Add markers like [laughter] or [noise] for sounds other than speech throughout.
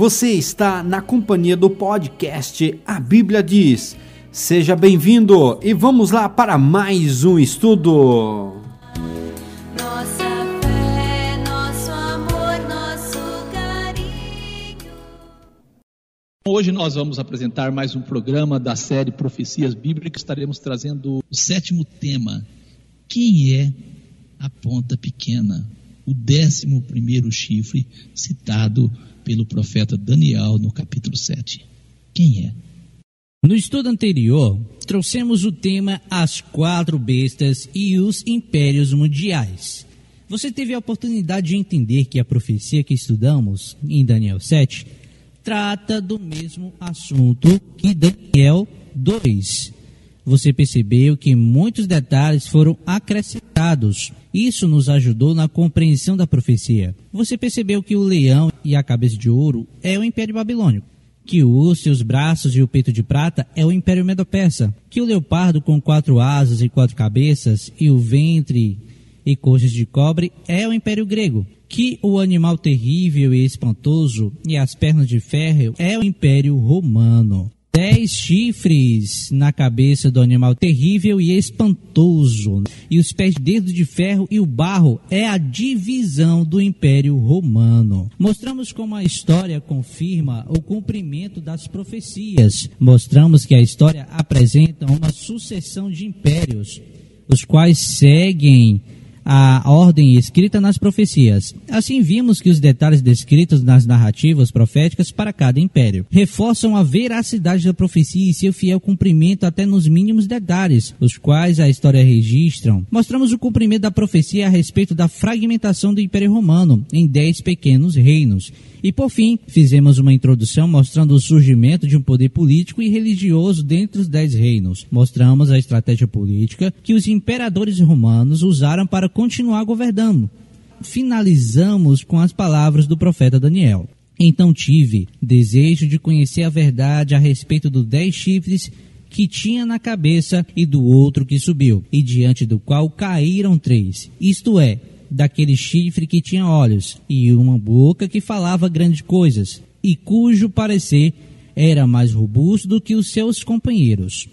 Você está na companhia do podcast A Bíblia Diz. Seja bem-vindo e vamos lá para mais um estudo. Nossa fé, nosso amor, nosso carinho. Hoje nós vamos apresentar mais um programa da série Profecias Bíblicas. Estaremos trazendo o sétimo tema: Quem é a ponta pequena? O décimo primeiro chifre citado pelo profeta Daniel no capítulo 7. Quem é? No estudo anterior, trouxemos o tema As Quatro Bestas e os Impérios Mundiais. Você teve a oportunidade de entender que a profecia que estudamos em Daniel 7 trata do mesmo assunto que Daniel 2. Você percebeu que muitos detalhes foram acrescentados. Isso nos ajudou na compreensão da profecia. Você percebeu que o leão e a cabeça de ouro é o Império Babilônico que o urso, os braços e o peito de prata é o Império Medo-Persa, que o leopardo com quatro asas e quatro cabeças e o ventre e coxas de cobre é o Império Grego, que o animal terrível e espantoso e as pernas de ferro é o Império Romano. Dez chifres na cabeça do animal terrível e espantoso, e os pés de dedo de ferro e o barro é a divisão do Império Romano. Mostramos como a história confirma o cumprimento das profecias. Mostramos que a história apresenta uma sucessão de impérios, os quais seguem a ordem escrita nas profecias. Assim vimos que os detalhes descritos nas narrativas proféticas para cada império reforçam a veracidade da profecia e seu fiel cumprimento até nos mínimos detalhes, os quais a história registram. Mostramos o cumprimento da profecia a respeito da fragmentação do Império Romano em dez pequenos reinos. E por fim, fizemos uma introdução mostrando o surgimento de um poder político e religioso dentre os dez reinos. Mostramos a estratégia política que os imperadores romanos usaram para continuar governando. Finalizamos com as palavras do profeta Daniel. Então tive desejo de conhecer a verdade a respeito dos dez chifres que tinha na cabeça e do outro que subiu, e diante do qual caíram três. Isto é, daquele chifre que tinha olhos, e uma boca que falava grandes coisas, e cujo parecer era mais robusto do que os seus companheiros.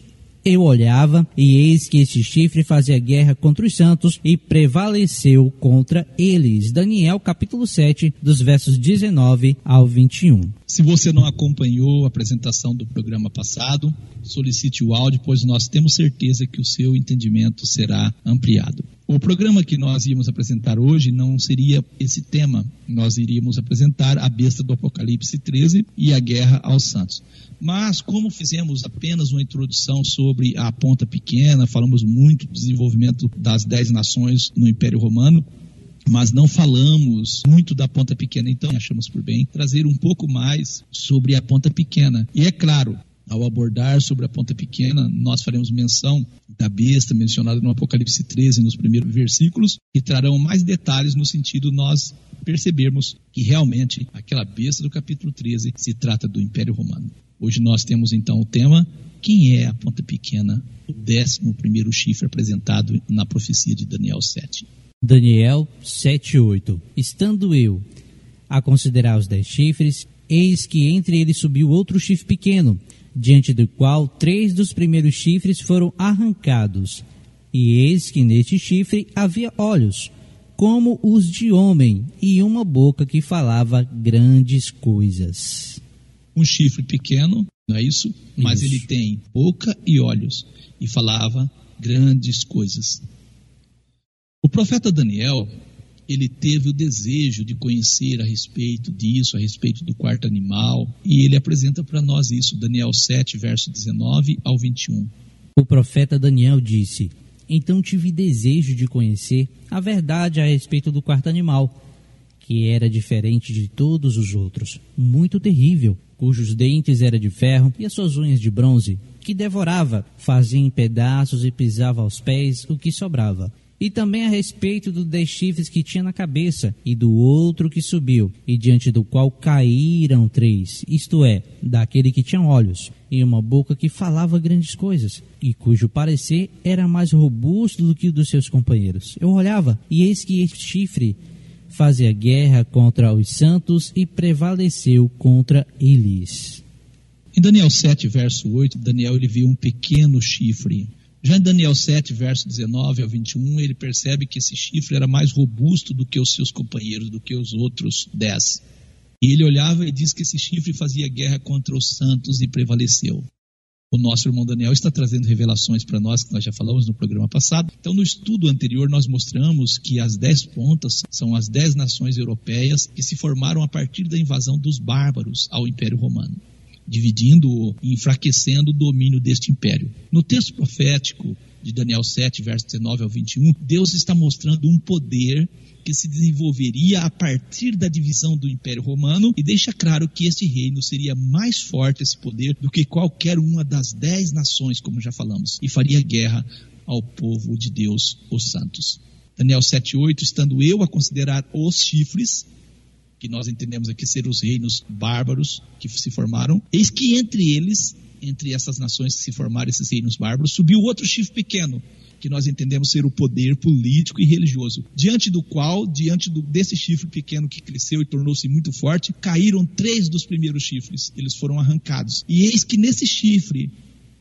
Eu olhava, e eis que este chifre fazia guerra contra os santos e prevaleceu contra eles. Daniel capítulo 7, dos versos 19 ao 21. Se você não acompanhou a apresentação do programa passado, solicite o áudio, pois nós temos certeza que o seu entendimento será ampliado. O programa que nós íamos apresentar hoje não seria esse tema. Nós iríamos apresentar a besta do Apocalipse 13 e a guerra aos santos. Mas, como fizemos apenas uma introdução sobre a ponta pequena, falamos muito do desenvolvimento das dez nações no Império Romano, mas não falamos muito da ponta pequena, então achamos por bem trazer um pouco mais sobre a ponta pequena. E é claro, ao abordar sobre a ponta pequena, nós faremos menção da besta mencionada no Apocalipse 13, nos primeiros versículos, que trarão mais detalhes no sentido nós percebermos que realmente aquela besta do capítulo 13 se trata do Império Romano. Hoje nós temos então o tema quem é a ponta pequena, o décimo primeiro chifre apresentado na profecia de Daniel 7. Daniel 7:8 Estando eu a considerar os dez chifres, eis que entre eles subiu outro chifre pequeno, diante do qual três dos primeiros chifres foram arrancados. E eis que neste chifre havia olhos, como os de homem, e uma boca que falava grandes coisas. Um chifre pequeno, não é isso? Mas Isso. ele tem boca e olhos e falava grandes coisas. O profeta Daniel, ele teve o desejo de conhecer a respeito disso, a respeito do quarto animal, e ele apresenta para nós isso, Daniel 7, verso 19 ao 21. O profeta Daniel disse: Então tive desejo de conhecer a verdade a respeito do quarto animal, que era diferente de todos os outros, muito terrível, cujos dentes eram de ferro e as suas unhas de bronze, que devorava, fazia em pedaços e pisava aos pés o que sobrava. E também a respeito dos dez chifres que tinha na cabeça, e do outro que subiu, e diante do qual caíram três, isto é, daquele que tinha olhos, e uma boca que falava grandes coisas, e cujo parecer era mais robusto do que o dos seus companheiros. Eu olhava, e eis que este chifre fazia guerra contra os santos e prevaleceu contra eles. Em Daniel 7, verso 8, Daniel ele viu um pequeno chifre. Já em Daniel 7, verso 19 ao 21, ele percebe que esse chifre era mais robusto do que os seus companheiros, do que os outros dez. E ele olhava e diz que esse chifre fazia guerra contra os santos e prevaleceu. O nosso irmão Daniel está trazendo revelações para nós, que nós já falamos no programa passado. Então, no estudo anterior, nós mostramos que as dez pontas são as dez nações europeias que se formaram a partir da invasão dos bárbaros ao Império Romano dividindo e enfraquecendo o domínio deste império. No texto profético de Daniel 7, verso 19 ao 21, Deus está mostrando um poder que se desenvolveria a partir da divisão do Império Romano e deixa claro que este reino seria mais forte, esse poder, do que qualquer uma das dez nações, como já falamos, e faria guerra ao povo de Deus, os santos. Daniel 7,8, estando eu a considerar os chifres, que nós entendemos aqui ser os reinos bárbaros que se formaram, eis que entre eles, entre essas nações que se formaram, esses reinos bárbaros, subiu outro chifre pequeno, que nós entendemos ser o poder político e religioso, diante do qual, diante do, desse chifre pequeno que cresceu e tornou-se muito forte, caíram três dos primeiros chifres, eles foram arrancados. E eis que nesse chifre,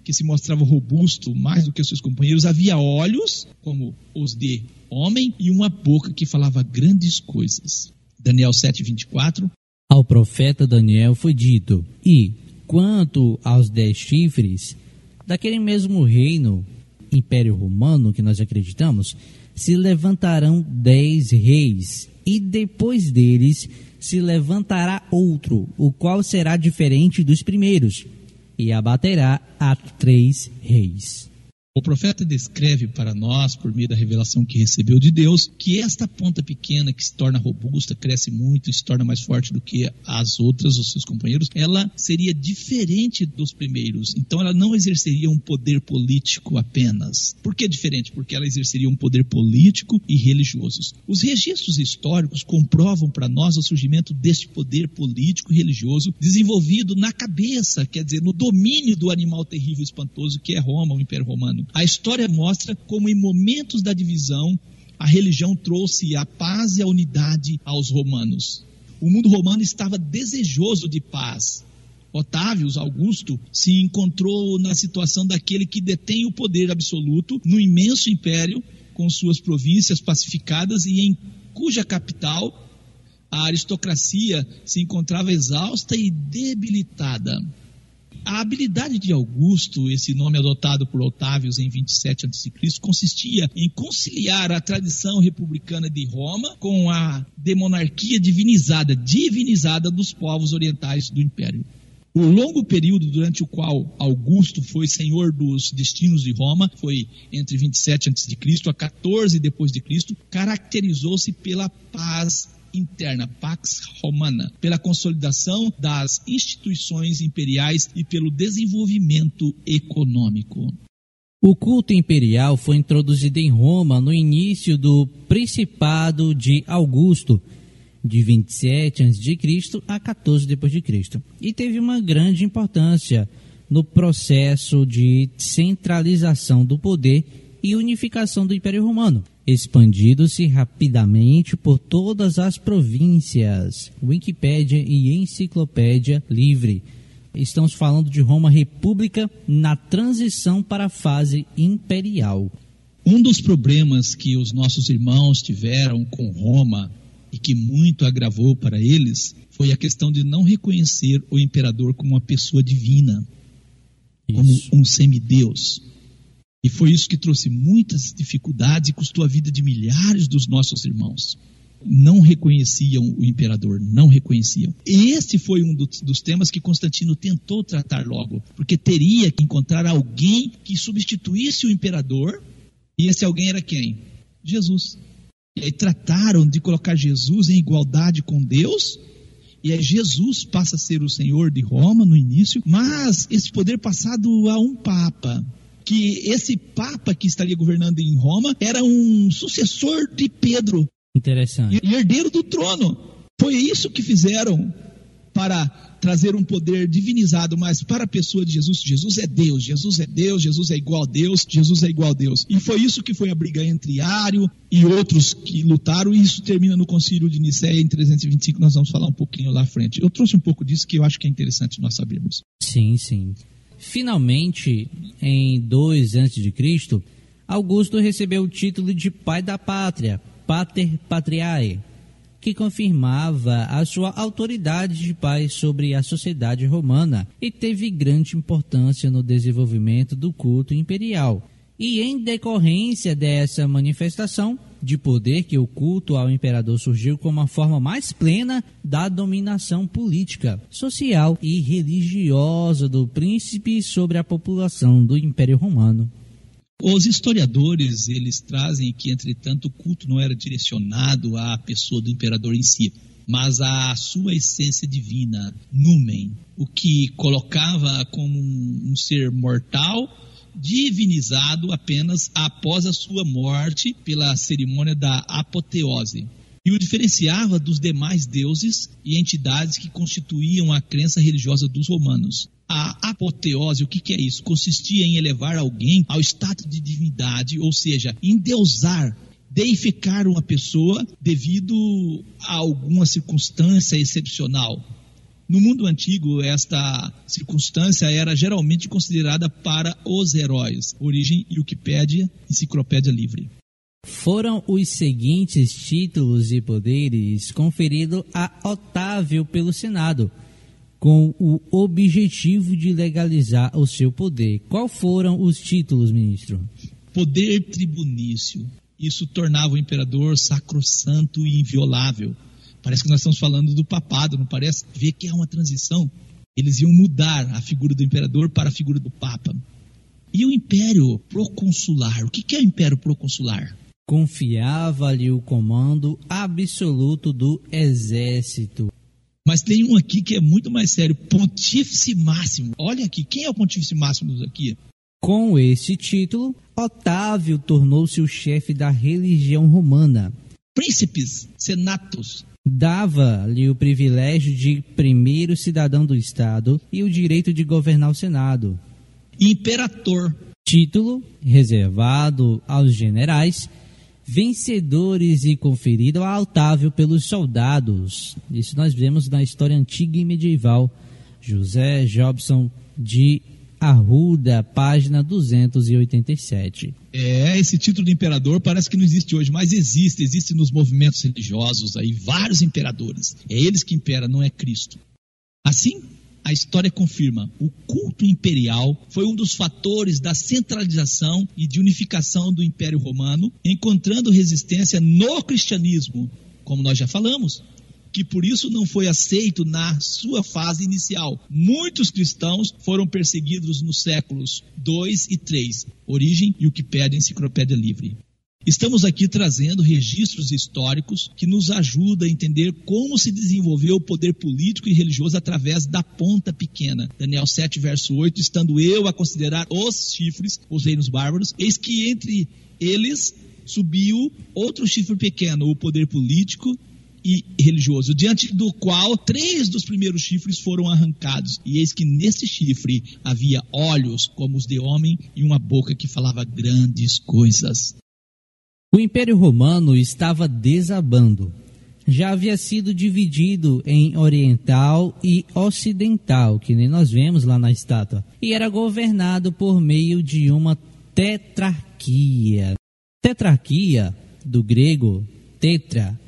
que se mostrava robusto mais do que seus companheiros, havia olhos, como os de homem, e uma boca que falava grandes coisas. Daniel 7:24. Ao profeta Daniel foi dito: E quanto aos dez chifres, daquele mesmo reino, Império Romano, que nós acreditamos, se levantarão dez reis, e depois deles se levantará outro, o qual será diferente dos primeiros, e abaterá a três reis. O profeta descreve para nós, por meio da revelação que recebeu de Deus, que esta ponta pequena que se torna robusta, cresce muito e se torna mais forte do que as outras, os seus companheiros, ela seria diferente dos primeiros. Então ela não exerceria um poder político apenas. Por que diferente? Porque ela exerceria um poder político e religioso. Os registros históricos comprovam para nós o surgimento deste poder político e religioso desenvolvido na cabeça, quer dizer, no domínio do animal terrível e espantoso que é Roma, o Império Romano. A história mostra como, em momentos da divisão, a religião trouxe a paz e a unidade aos romanos. O mundo romano estava desejoso de paz. Otávio Augusto se encontrou na situação daquele que detém o poder absoluto no imenso império, com suas províncias pacificadas e em cuja capital a aristocracia se encontrava exausta e debilitada. A habilidade de Augusto, esse nome adotado por Otávios em 27 a.C., consistia em conciliar a tradição republicana de Roma com a demonarquia divinizada, divinizada dos povos orientais do império. O longo período durante o qual Augusto foi senhor dos destinos de Roma, foi entre 27 a.C. a 14 depois de Cristo, caracterizou-se pela paz interna, Pax Romana, pela consolidação das instituições imperiais e pelo desenvolvimento econômico. O culto imperial foi introduzido em Roma no início do Principado de Augusto, de 27 a.C. a 14 depois de Cristo, e teve uma grande importância no processo de centralização do poder e unificação do Império Romano, expandindo-se rapidamente por todas as províncias. Wikipédia e Enciclopédia Livre. Estamos falando de Roma República na transição para a fase imperial. Um dos problemas que os nossos irmãos tiveram com Roma e que muito agravou para eles foi a questão de não reconhecer o imperador como uma pessoa divina, como Isso. um semideus. E foi isso que trouxe muitas dificuldades e custou a vida de milhares dos nossos irmãos. Não reconheciam o imperador, não reconheciam. Este foi um dos, dos temas que Constantino tentou tratar logo, porque teria que encontrar alguém que substituísse o imperador, e esse alguém era quem? Jesus. E aí trataram de colocar Jesus em igualdade com Deus, e aí Jesus passa a ser o senhor de Roma no início, mas esse poder passado a um papa, que esse papa que estaria governando em Roma era um sucessor de Pedro Interessante. e herdeiro do trono. Foi isso que fizeram. para trazer um poder divinizado, mas para a pessoa de Jesus, Jesus é Deus, Jesus é Deus, Jesus é igual a Deus, Jesus é igual a Deus. E foi isso que foi a briga entre Ário e outros que lutaram, e isso termina no concílio de Nicéia em 325, nós vamos falar um pouquinho lá à frente. Eu trouxe um pouco disso que eu acho que é interessante nós sabermos. Sim, sim. Finalmente, em 2 a.C., Augusto recebeu o título de pai da pátria, Pater Patriae, que confirmava a sua autoridade de pai sobre a sociedade romana e teve grande importância no desenvolvimento do culto imperial. E em decorrência dessa manifestação de poder que o culto ao imperador surgiu como a forma mais plena da dominação política, social e religiosa do príncipe sobre a população do Império Romano. Os historiadores, eles trazem que, entretanto, o culto não era direcionado à pessoa do imperador em si, mas à sua essência divina, numen, o que colocava como um, um ser mortal, divinizado apenas após a sua morte pela cerimônia da apoteose. E o diferenciava dos demais deuses e entidades que constituíam a crença religiosa dos romanos. A apoteose, o que, que é isso? Consistia em elevar alguém ao status de divindade, ou seja, endeusar deificar uma pessoa devido a alguma circunstância excepcional. No mundo antigo, esta circunstância era geralmente considerada para os heróis. Origem Wikipédia, Enciclopédia Livre. Foram os seguintes títulos e poderes conferidos a Otávio pelo Senado, com o objetivo de legalizar o seu poder. Qual foram os títulos, ministro? Poder tribunício. Isso tornava o imperador sacrossanto e inviolável. Parece que nós estamos falando do papado, não parece? Vê que há uma transição. Eles iam mudar a figura do imperador para a figura do papa. E o império proconsular? O que é o império proconsular? Confiava-lhe o comando absoluto do exército. Mas tem um aqui que é muito mais sério, Pontífice Máximo. Olha aqui, quem é o Pontífice Máximo aqui? Com este título, Otávio tornou-se o chefe da religião romana. Príncipes, senatos. Dava-lhe o privilégio de primeiro cidadão do Estado e o direito de governar o Senado. Imperator. Título reservado aos generais, vencedores e conferido a Otávio pelos soldados. Isso nós vemos na história antiga e medieval. José Jobson de Arruda, página 287. É, esse título de imperador parece que não existe hoje, mas existe, existe nos movimentos religiosos aí, vários imperadores. É eles que imperam, não é Cristo. Assim, a história confirma: o culto imperial foi um dos fatores da centralização e de unificação do Império Romano, encontrando resistência no cristianismo, como nós já falamos, que por isso não foi aceito na sua fase inicial. Muitos cristãos foram perseguidos nos séculos 2 e 3. Origem e o que pede a Enciclopédia Livre. Estamos aqui trazendo registros históricos que nos ajudam a entender como se desenvolveu o poder político e religioso através da ponta pequena. Daniel 7, verso 8, estando eu a considerar os chifres, os reinos bárbaros, eis que entre eles subiu outro chifre pequeno, o poder político e religioso, diante do qual três dos primeiros chifres foram arrancados. E eis que nesse chifre havia olhos como os de homem e uma boca que falava grandes coisas. O Império Romano estava desabando. Já havia sido dividido em oriental e ocidental, que nem nós vemos lá na estátua, e era governado por meio de uma tetrarquia. Tetrarquia, do grego tetra,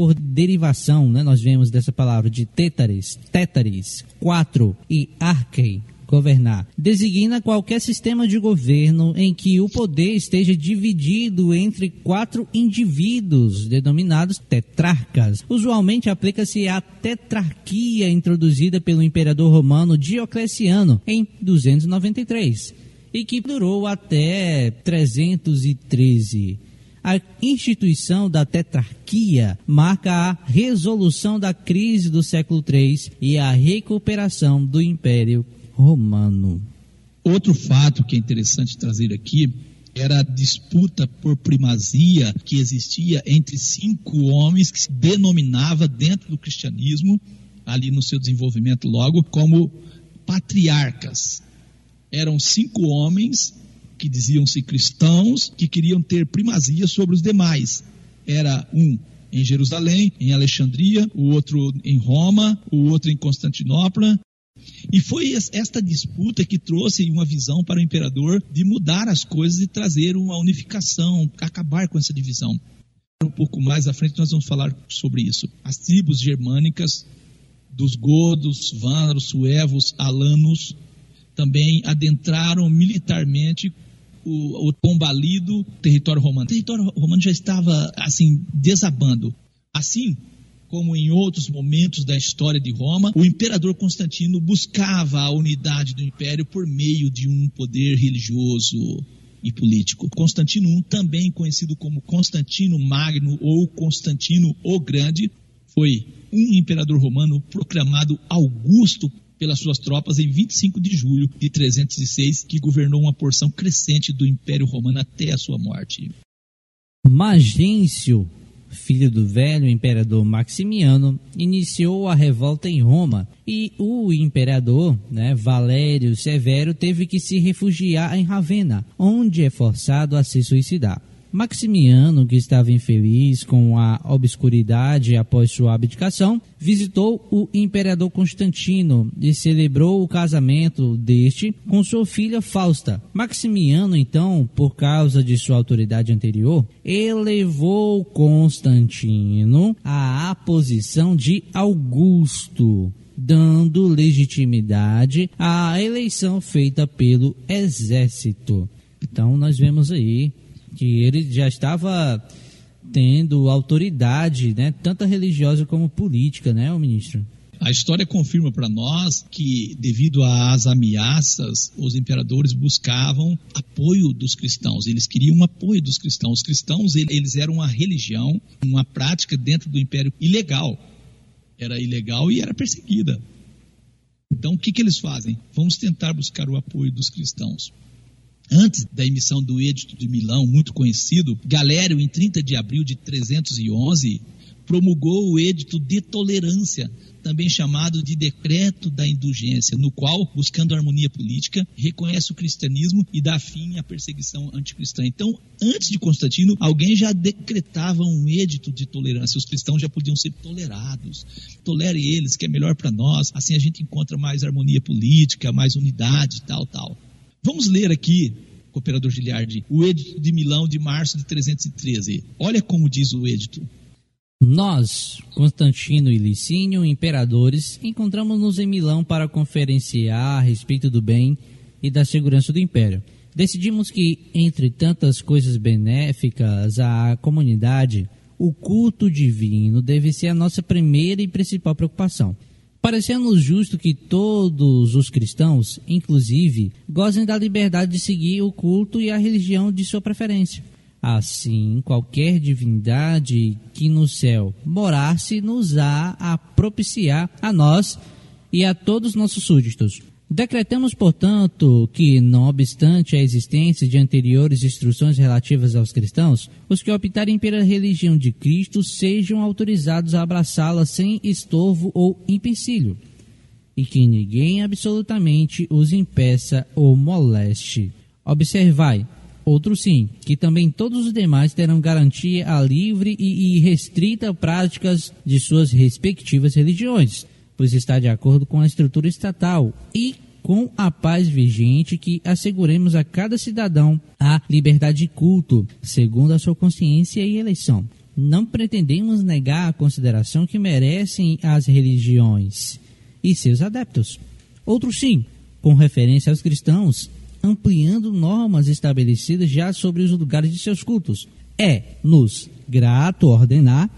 por derivação, né, nós vemos dessa palavra de tétares, tétares, quatro, e arquei, governar. Designa qualquer sistema de governo em que o poder esteja dividido entre quatro indivíduos, denominados tetrarcas. Usualmente aplica-se a tetrarquia introduzida pelo imperador romano Diocleciano em 293 e que durou até 313. A instituição da tetrarquia marca a resolução da crise do século III e a recuperação do Império Romano. Outro fato que é interessante trazer aqui era a disputa por primazia que existia entre cinco homens que se denominava dentro do cristianismo ali no seu desenvolvimento logo como patriarcas. Eram cinco homens que diziam-se cristãos, que queriam ter primazia sobre os demais. Era um em Jerusalém, em Alexandria, o outro em Roma, o outro em Constantinopla. E foi esta disputa que trouxe uma visão para o imperador de mudar as coisas e trazer uma unificação, acabar com essa divisão. Um pouco mais à frente nós vamos falar sobre isso. As tribos germânicas dos godos, vândalos, suevos, alanos também adentraram militarmente o, o combalido território romano. O território romano já estava assim desabando. Assim como em outros momentos da história de Roma, o imperador Constantino buscava a unidade do império por meio de um poder religioso e político. Constantino I, também conhecido como Constantino Magno ou Constantino o Grande, foi um imperador romano proclamado Augusto pelas suas tropas em 25 de julho de 306, que governou uma porção crescente do Império Romano até a sua morte. Magêncio, filho do velho imperador Maximiano, iniciou a revolta em Roma e o imperador, né, Valério Severo, teve que se refugiar em Ravenna, onde é forçado a se suicidar. Maximiano, que estava infeliz com a obscuridade após sua abdicação, visitou o imperador Constantino e celebrou o casamento deste com sua filha Fausta. Maximiano, então, por causa de sua autoridade anterior, elevou Constantino à posição de Augusto dando legitimidade à eleição feita pelo exército. Então nós vemos aí que ele já estava tendo autoridade, né, tanto religiosa como política, né, o ministro? A história confirma para nós que, devido às ameaças, os imperadores buscavam apoio dos cristãos. Eles queriam apoio dos cristãos. Os cristãos, eles eram uma religião, uma prática dentro do império ilegal. Era ilegal e era perseguida. Então, o que, que eles fazem? Vamos tentar buscar o apoio dos cristãos. Antes da emissão do Edito de Milão, muito conhecido, Galério, em 30 de abril de 311, promulgou o Edito de Tolerância, também chamado de Decreto da Indulgência, no qual, buscando harmonia política, reconhece o cristianismo e dá fim à perseguição anticristã. Então, antes de Constantino, alguém já decretava um edito de tolerância. Os cristãos já podiam ser tolerados. Tolere eles, que é melhor para nós. Assim a gente encontra mais harmonia política, mais unidade, tal, tal. Vamos ler aqui, cooperador Giliardi, o Edito de Milão de março de 313. Olha como diz o Edito. Nós, Constantino e Licínio, imperadores, encontramos-nos em Milão para conferenciar a respeito do bem e da segurança do império. Decidimos que, entre tantas coisas benéficas à comunidade, o culto divino deve ser a nossa primeira e principal preocupação. Parecendo-nos justo que todos os cristãos, inclusive, gozem da liberdade de seguir o culto e a religião de sua preferência. Assim, qualquer divindade que no céu morasse nos há a propiciar a nós e a todos nossos súditos Decretamos, portanto, que, não obstante a existência de anteriores instruções relativas aos cristãos, os que optarem pela religião de Cristo sejam autorizados a abraçá-la sem estorvo ou empecilho, e que ninguém absolutamente os impeça ou moleste. Observai, outro sim, que também todos os demais terão garantia a livre e irrestrita práticas de suas respectivas religiões pois está de acordo com a estrutura estatal e com a paz vigente que asseguremos a cada cidadão a liberdade de culto, segundo a sua consciência e eleição. Não pretendemos negar a consideração que merecem as religiões e seus adeptos. Outro sim, com referência aos cristãos, ampliando normas estabelecidas já sobre os lugares de seus cultos. É nos grato ordenar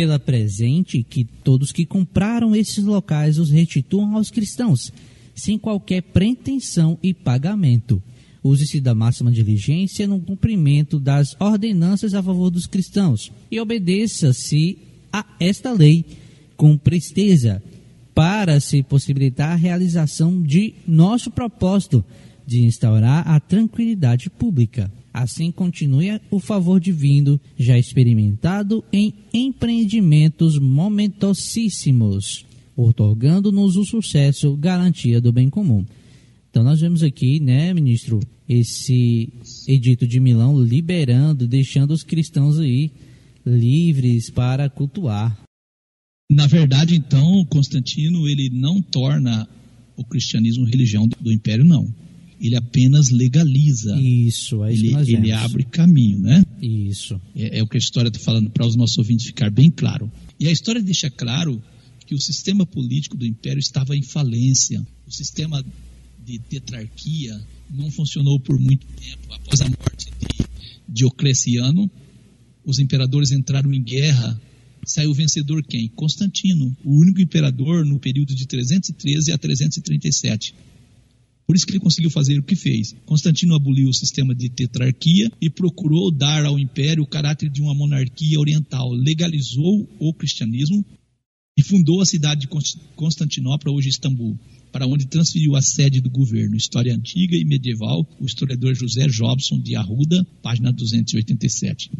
pela presente que todos que compraram esses locais os restituam aos cristãos, sem qualquer pretensão e pagamento. Use-se da máxima diligência no cumprimento das ordenanças a favor dos cristãos e obedeça-se a esta lei com presteza para se possibilitar a realização de nosso propósito de instaurar a tranquilidade pública. Assim continue o favor divino já experimentado em empreendimentos momentosíssimos. otorgando-nos o sucesso, garantia do bem comum. Então nós vemos aqui, né, ministro, esse edito de Milão liberando, deixando os cristãos aí livres para cultuar. Na verdade, então, Constantino ele não torna o cristianismo religião do, império, não. Ele apenas legaliza. Isso, é isso que ele, nós ele abre caminho, né? Isso. É, é o que a história está falando para os nossos ouvintes ficar bem claro. E a história deixa claro que o sistema político do império estava em falência. O sistema de tetrarquia não funcionou por muito tempo. Após a morte de Diocleciano, os imperadores entraram em guerra. Saiu vencedor quem? Constantino, o único imperador no período de 313 a 337. Por isso que ele conseguiu fazer o que fez. Constantino aboliu o sistema de tetrarquia e procurou dar ao império o caráter de uma monarquia oriental. Legalizou o cristianismo e fundou a cidade de Const- Constantinopla, hoje Istambul, para onde transferiu a sede do governo. História antiga e medieval, o historiador José Jobson de Arruda, página 287.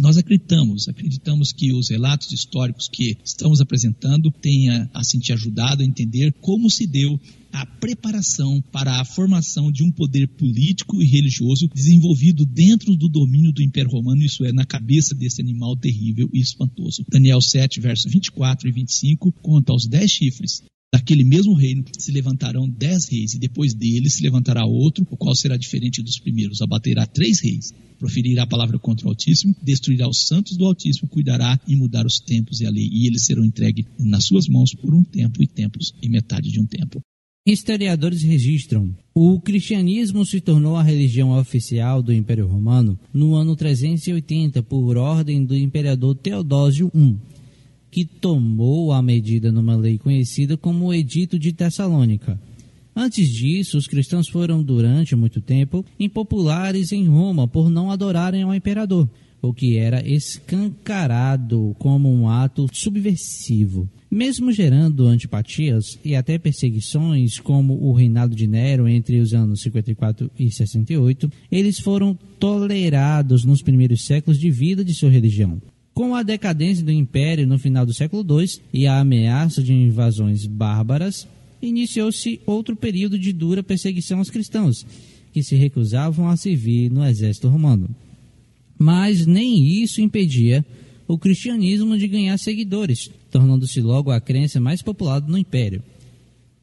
Nós acreditamos, acreditamos que os relatos históricos que estamos apresentando tenha assim te ajudado a entender como se deu a preparação para a formação de um poder político e religioso desenvolvido dentro do domínio do Império Romano, isso é, na cabeça desse animal terrível e espantoso. Daniel 7, versos 24 e 25 conta aos dez chifres Daquele mesmo reino se levantarão dez reis, e depois dele se levantará outro, o qual será diferente dos primeiros. Abaterá três reis, proferirá a palavra contra o Altíssimo, destruirá os santos do Altíssimo, cuidará em mudar os tempos e a lei, e eles serão entregues nas suas mãos por um tempo e tempos e metade de um tempo. Historiadores registram: o cristianismo se tornou a religião oficial do Império Romano no ano 380 por ordem do imperador Teodósio I, que tomou a medida numa lei conhecida como o Edito de Tessalônica. Antes disso, os cristãos foram durante muito tempo impopulares em Roma por não adorarem ao imperador, o que era escancarado como um ato subversivo. Mesmo gerando antipatias e até perseguições, como o reinado de Nero entre os anos 54 e 68, eles foram tolerados nos primeiros séculos de vida de sua religião. Com a decadência do império no final do século II e a ameaça de invasões bárbaras, iniciou-se outro período de dura perseguição aos cristãos, que se recusavam a servir no exército romano. Mas nem isso impedia o cristianismo de ganhar seguidores, tornando-se logo a crença mais popular no império.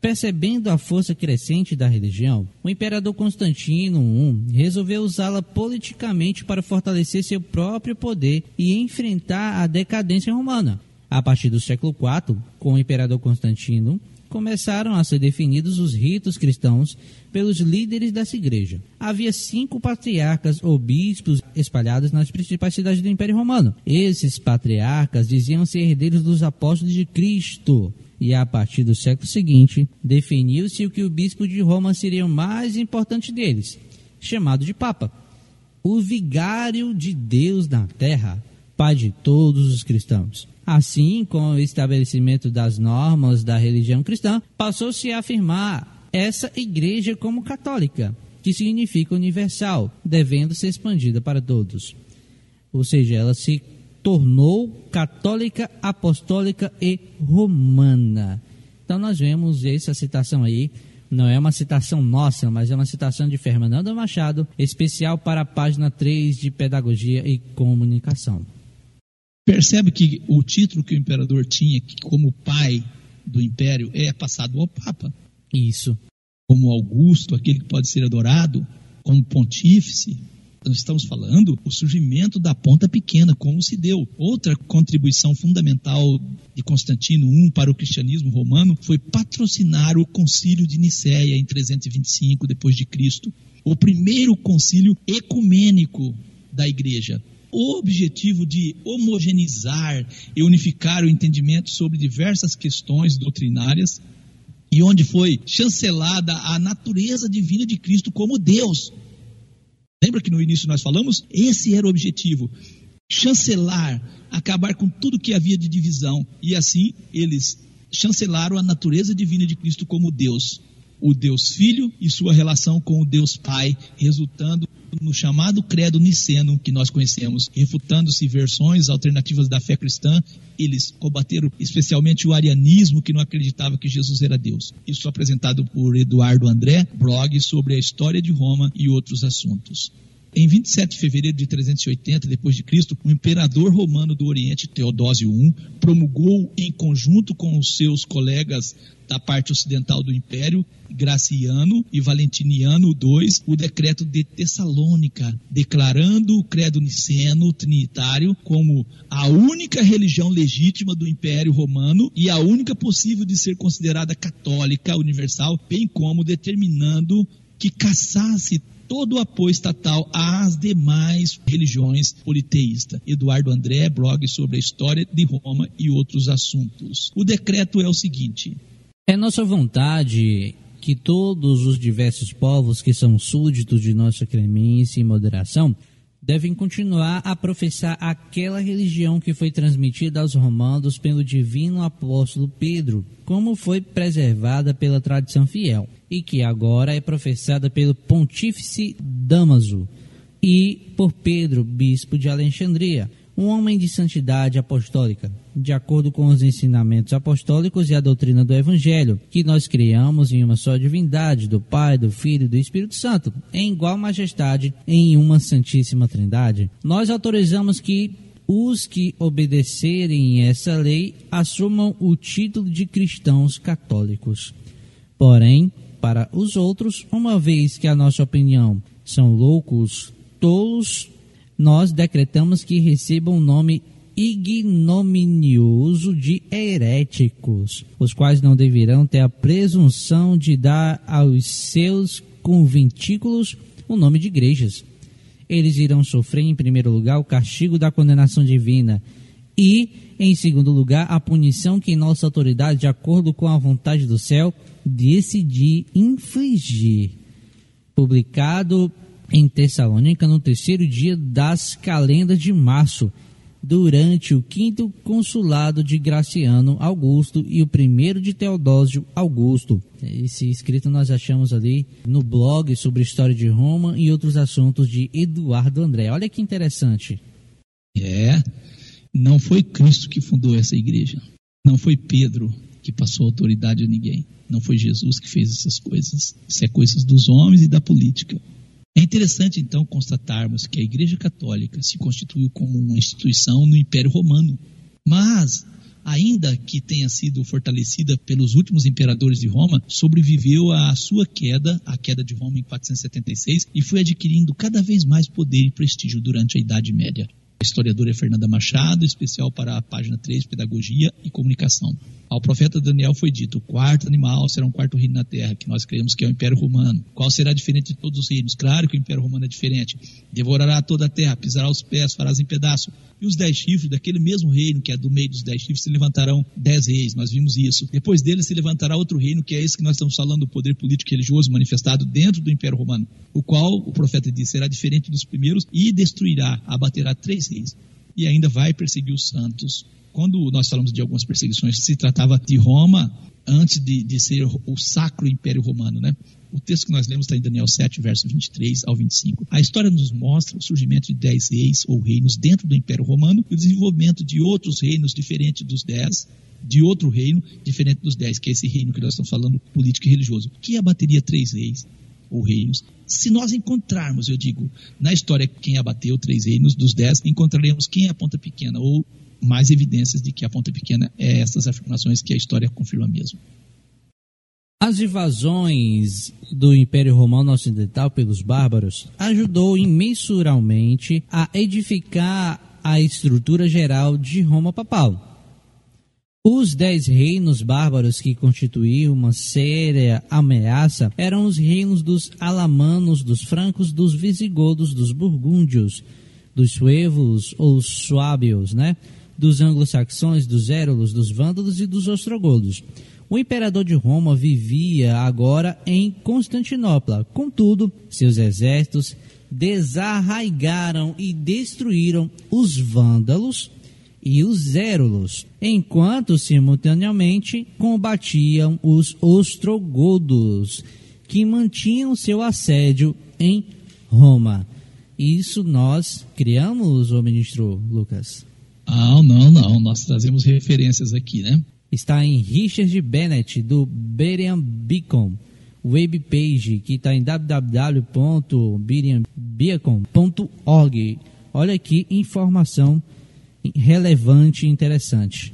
Percebendo a força crescente da religião, o imperador Constantino I resolveu usá-la politicamente para fortalecer seu próprio poder e enfrentar a decadência romana. A partir do século IV, com o imperador Constantino, começaram a ser definidos os ritos cristãos pelos líderes dessa igreja. Havia cinco patriarcas ou bispos espalhados nas principais cidades do Império Romano. Esses patriarcas diziam ser herdeiros dos apóstolos de Cristo. E a partir do século seguinte, definiu-se o que o bispo de Roma seria o mais importante deles, chamado de Papa. O vigário de Deus na terra, pai de todos os cristãos. Assim, com o estabelecimento das normas da religião cristã, passou-se a afirmar essa igreja como católica, que significa universal, devendo ser expandida para todos. Ou seja, ela se tornou católica, apostólica e romana. Então nós vemos essa citação aí, não é uma citação nossa, mas é uma citação de Fernando Machado, especial para a página 3 de Pedagogia e Comunicação. Percebe que o título que o imperador tinha como pai do império é passado ao papa, Isso. como Augusto, aquele que pode ser adorado, como pontífice. Nós estamos falando o surgimento da ponta pequena, como se deu. Outra contribuição fundamental de Constantino I para o cristianismo romano foi patrocinar o concílio de Nicéia em 325 depois de Cristo, o primeiro concílio ecumênico da igreja. O objetivo de homogeneizar e unificar o entendimento sobre diversas questões doutrinárias e onde foi chancelada a natureza divina de Cristo como Deus. Lembra que no início nós falamos? Esse era o objetivo. Chancelar, acabar com tudo que havia de divisão. E assim eles chancelaram a natureza divina de Cristo como Deus. O Deus Filho e sua relação com o Deus Pai, resultando no chamado credo niceno que nós conhecemos, refutando-se versões alternativas da fé cristã, eles combateram especialmente o arianismo que não acreditava que Jesus era Deus. Isso apresentado por Eduardo André, blog sobre a história de Roma e outros assuntos. Em 27 de fevereiro de 380 depois de Cristo, o imperador romano do Oriente, Teodósio I, promulgou em conjunto com os seus colegas da parte ocidental do Império, Graciano e Valentiniano II, o decreto de Tessalônica, declarando o credo niceno trinitário como a única religião legítima do Império Romano e a única possível de ser considerada católica universal, bem como determinando que caçasse todo o apoio estatal às demais religiões politeístas. Eduardo André, blog sobre a história de Roma e outros assuntos. O decreto é o seguinte: É nossa vontade que todos os diversos povos que são súditos de nossa clemência e moderação devem continuar a professar aquela religião que foi transmitida aos romanos pelo divino apóstolo Pedro, como foi preservada pela tradição fiel, e que agora é professada pelo pontífice Damaso e por Pedro, bispo de Alexandria, um homem de santidade apostólica, de acordo com os ensinamentos apostólicos e a doutrina do Evangelho, que nós criamos em uma só divindade, do Pai, do Filho e do Espírito Santo, em igual majestade, em uma Santíssima Trindade. Nós autorizamos que os que obedecerem essa lei assumam o título de cristãos católicos. Porém, para os outros, uma vez que a nossa opinião são loucos, tolos, nós decretamos que recebam o nome ignominioso de heréticos, os quais não deverão ter a presunção de dar aos seus conventículos o nome de igrejas. Eles irão sofrer, em primeiro lugar, o castigo da condenação divina e, em segundo lugar, a punição que nossa autoridade, de acordo com a vontade do céu, decidir infligir. Publicado em Tessalônica no terceiro dia das calendas de março, durante o quinto consulado de Graciano Augusto e o primeiro de Teodósio Augusto. Esse escrito nós achamos ali no blog sobre história de Roma e outros assuntos de Eduardo André. Olha que interessante. É, não foi Cristo que fundou essa igreja. Não foi Pedro que passou autoridade a ninguém. Não foi Jesus que fez essas coisas. Isso é coisas dos homens e da política. É interessante, então, constatarmos que a Igreja Católica se constituiu como uma instituição no Império Romano. Mas, ainda que tenha sido fortalecida pelos últimos imperadores de Roma, sobreviveu à sua queda, a queda de Roma em 476, e foi adquirindo cada vez mais poder e prestígio durante a Idade Média. A historiadora é Fernanda Machado, especial para a página 3, Pedagogia e Comunicação. Ao profeta Daniel foi dito: o quarto animal será um quarto reino na terra, que nós cremos que é o Império Romano. Qual será diferente de todos os reinos? Claro que o Império Romano é diferente. Devorará toda a terra, pisará os pés, farás em pedaço. E os dez chifres daquele mesmo reino, que é do meio dos dez chifres, se levantarão dez reis. Nós vimos isso. Depois dele se levantará outro reino, que é esse que nós estamos falando, o poder político e religioso manifestado dentro do Império Romano, o qual o profeta diz será diferente dos primeiros e destruirá, abaterá três reis. E ainda vai perseguir os santos quando nós falamos de algumas perseguições, se tratava de Roma antes de, de ser o Sacro Império Romano, né? O texto que nós lemos está em Daniel 7, verso 23 ao 25. A história nos mostra o surgimento de dez reis ou reinos dentro do Império Romano e o desenvolvimento de outros reinos diferentes dos dez, de outro reino diferente dos dez, que é esse reino que nós estamos falando, político e religioso, que abateria três reis ou reinos. Se nós encontrarmos, eu digo, na história quem abateu três reinos dos dez, encontraremos quem é a ponta pequena ou mais evidências de que a ponta pequena é essas afirmações que a história confirma mesmo. As invasões do Império Romano Ocidental pelos bárbaros ajudou imensuralmente a edificar a estrutura geral de Roma papal. Os dez reinos bárbaros que constituíam uma séria ameaça eram os reinos dos alamanos, dos francos, dos visigodos, dos burgúndios, dos suevos ou suábios, né? Dos anglo-saxões, dos érulos, dos vândalos e dos ostrogodos. O imperador de Roma vivia agora em Constantinopla. Contudo, seus exércitos desarraigaram e destruíram os vândalos e os Érulos, enquanto simultaneamente combatiam os ostrogodos, que mantinham seu assédio em Roma. Isso nós criamos, o ministro Lucas? Ah, não, não. Nós trazemos referências aqui, né? Está em Richard Bennett, do Berean Beacon, webpage, que está em www.bereanbeacon.org. Olha aqui, informação relevante e interessante.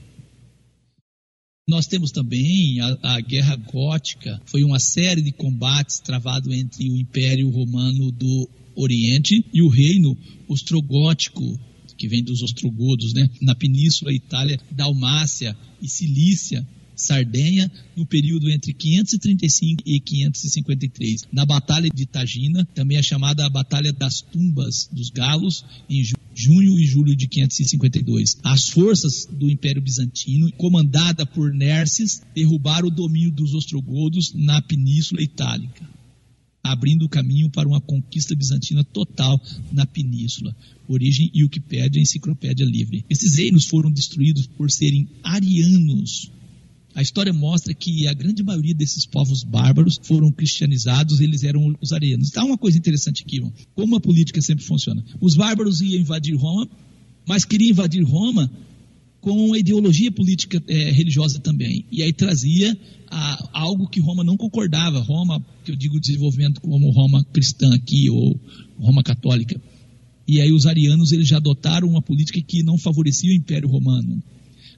Nós temos também a, a, Guerra Gótica, foi uma série de combates travado entre o Império Romano do Oriente e o Reino Ostrogótico, que vem dos ostrogodos, né, na Península Itália, Dalmácia e Cilícia, Sardenha, no período entre 535 e 553. Na Batalha de Tagina, também é chamada a Batalha das Tumbas dos Galos, em junho e julho de 552. As forças do Império Bizantino, comandada por Nerses, derrubaram o domínio dos ostrogodos na Península Itálica abrindo o caminho para uma conquista bizantina total na península. Origem e Wikipédia, Enciclopédia Livre. Esses reinos foram destruídos por serem arianos, a história mostra que a grande maioria desses povos bárbaros foram cristianizados, eles eram os arianos. Então, uma coisa interessante aqui, como a política sempre funciona. Os bárbaros iam invadir Roma, mas queriam invadir Roma com ideologia política é, religiosa também. E aí trazia a, algo que Roma não concordava. Roma, que eu digo desenvolvimento como Roma cristã aqui, ou Roma católica. E aí os arianos eles já adotaram uma política que não favorecia o Império Romano.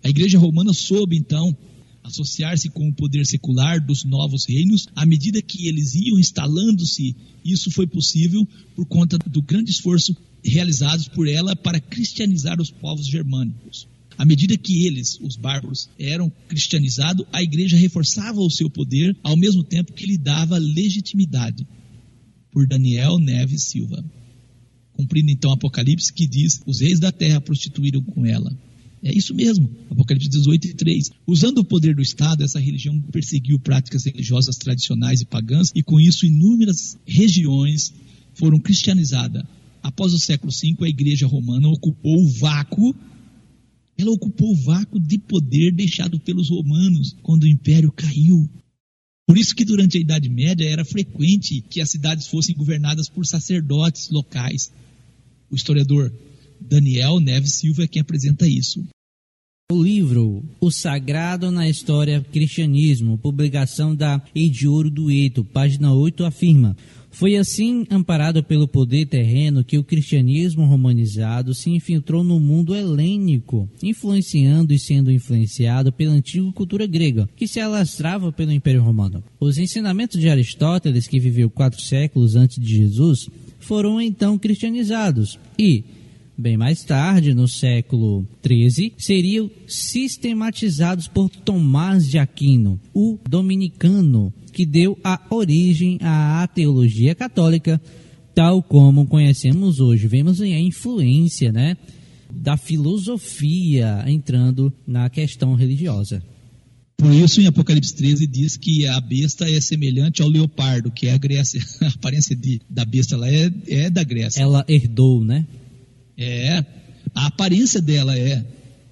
A Igreja Romana soube, então, associar-se com o poder secular dos novos reinos, à medida que eles iam instalando-se, isso foi possível por conta do grande esforço realizado por ela para cristianizar os povos germânicos. À medida que eles, os bárbaros, eram cristianizados, a igreja reforçava o seu poder, ao mesmo tempo que lhe dava legitimidade. Por Daniel Neves Silva. Cumprindo então Apocalipse que diz: os reis da terra prostituíram com ela. É isso mesmo, Apocalipse 18 e 3. Usando o poder do Estado, essa religião perseguiu práticas religiosas tradicionais e pagãs, e com isso inúmeras regiões foram cristianizadas. Após o século V, a Igreja Romana ocupou o vácuo ela ocupou o vácuo de poder deixado pelos romanos quando o império caiu. Por isso que durante a Idade Média era frequente que as cidades fossem governadas por sacerdotes locais. O historiador Daniel Neves Silva é quem apresenta isso. O livro O Sagrado na História Cristianismo, publicação da Ediouro Dueto, página 8, afirma: Foi assim amparado pelo poder terreno que o cristianismo romanizado se infiltrou no mundo helênico, influenciando e sendo influenciado pela antiga cultura grega, que se alastrava pelo Império Romano. Os ensinamentos de Aristóteles, que viveu quatro séculos antes de Jesus, foram então cristianizados e, Bem mais tarde, no século XIII, seriam sistematizados por Tomás de Aquino, o dominicano, que deu a origem à teologia católica, tal como conhecemos hoje. Vemos a influência né, da filosofia entrando na questão religiosa. Por isso, em Apocalipse 13, diz que a besta é semelhante ao leopardo, que é a Grécia. [laughs] A aparência de, da besta ela é, é da Grécia. Ela herdou, né? É, a aparência dela é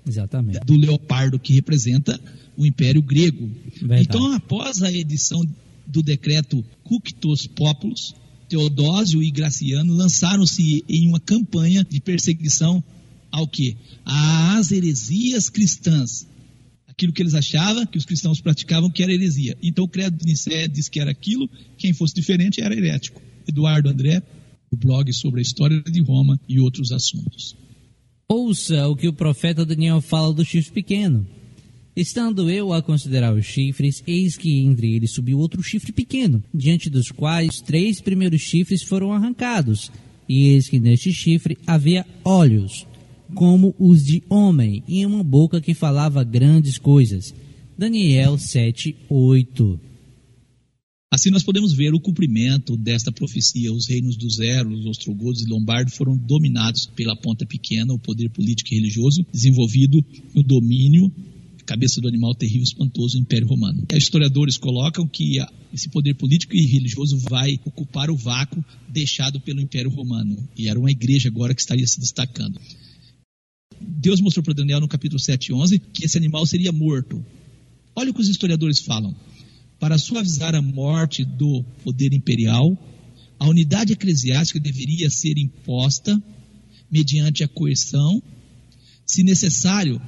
Exatamente. do leopardo que representa o Império Grego. Verdade. Então, após a edição do decreto Cuctos Populus, Teodósio e Graciano lançaram-se em uma campanha de perseguição ao que? Às heresias cristãs. Aquilo que eles achavam que os cristãos praticavam que era heresia. Então o credo de Nicéia diz que era aquilo, quem fosse diferente era herético. Eduardo André o blog sobre a história de Roma e outros assuntos. Ouça o que o profeta Daniel fala do chifre pequeno. Estando eu a considerar os chifres, eis que entre eles subiu outro chifre pequeno, diante dos quais três primeiros chifres foram arrancados. E eis que neste chifre havia olhos, como os de homem, e uma boca que falava grandes coisas. Daniel 7, 8. Assim nós podemos ver o cumprimento desta profecia. Os reinos dos Eros, ostrogodos e lombardos foram dominados pela ponta pequena, o poder político e religioso, desenvolvido no domínio cabeça do animal terrível espantoso Império Romano. Historiadores colocam que esse poder político e religioso vai ocupar o vácuo deixado pelo Império Romano. E era uma igreja agora que estaria se destacando. Deus mostrou para Daniel no capítulo 7 e 11 que esse animal seria morto. Olha o que os historiadores falam. Para suavizar a morte do poder imperial, a unidade eclesiástica deveria ser imposta mediante a coerção, se necessário,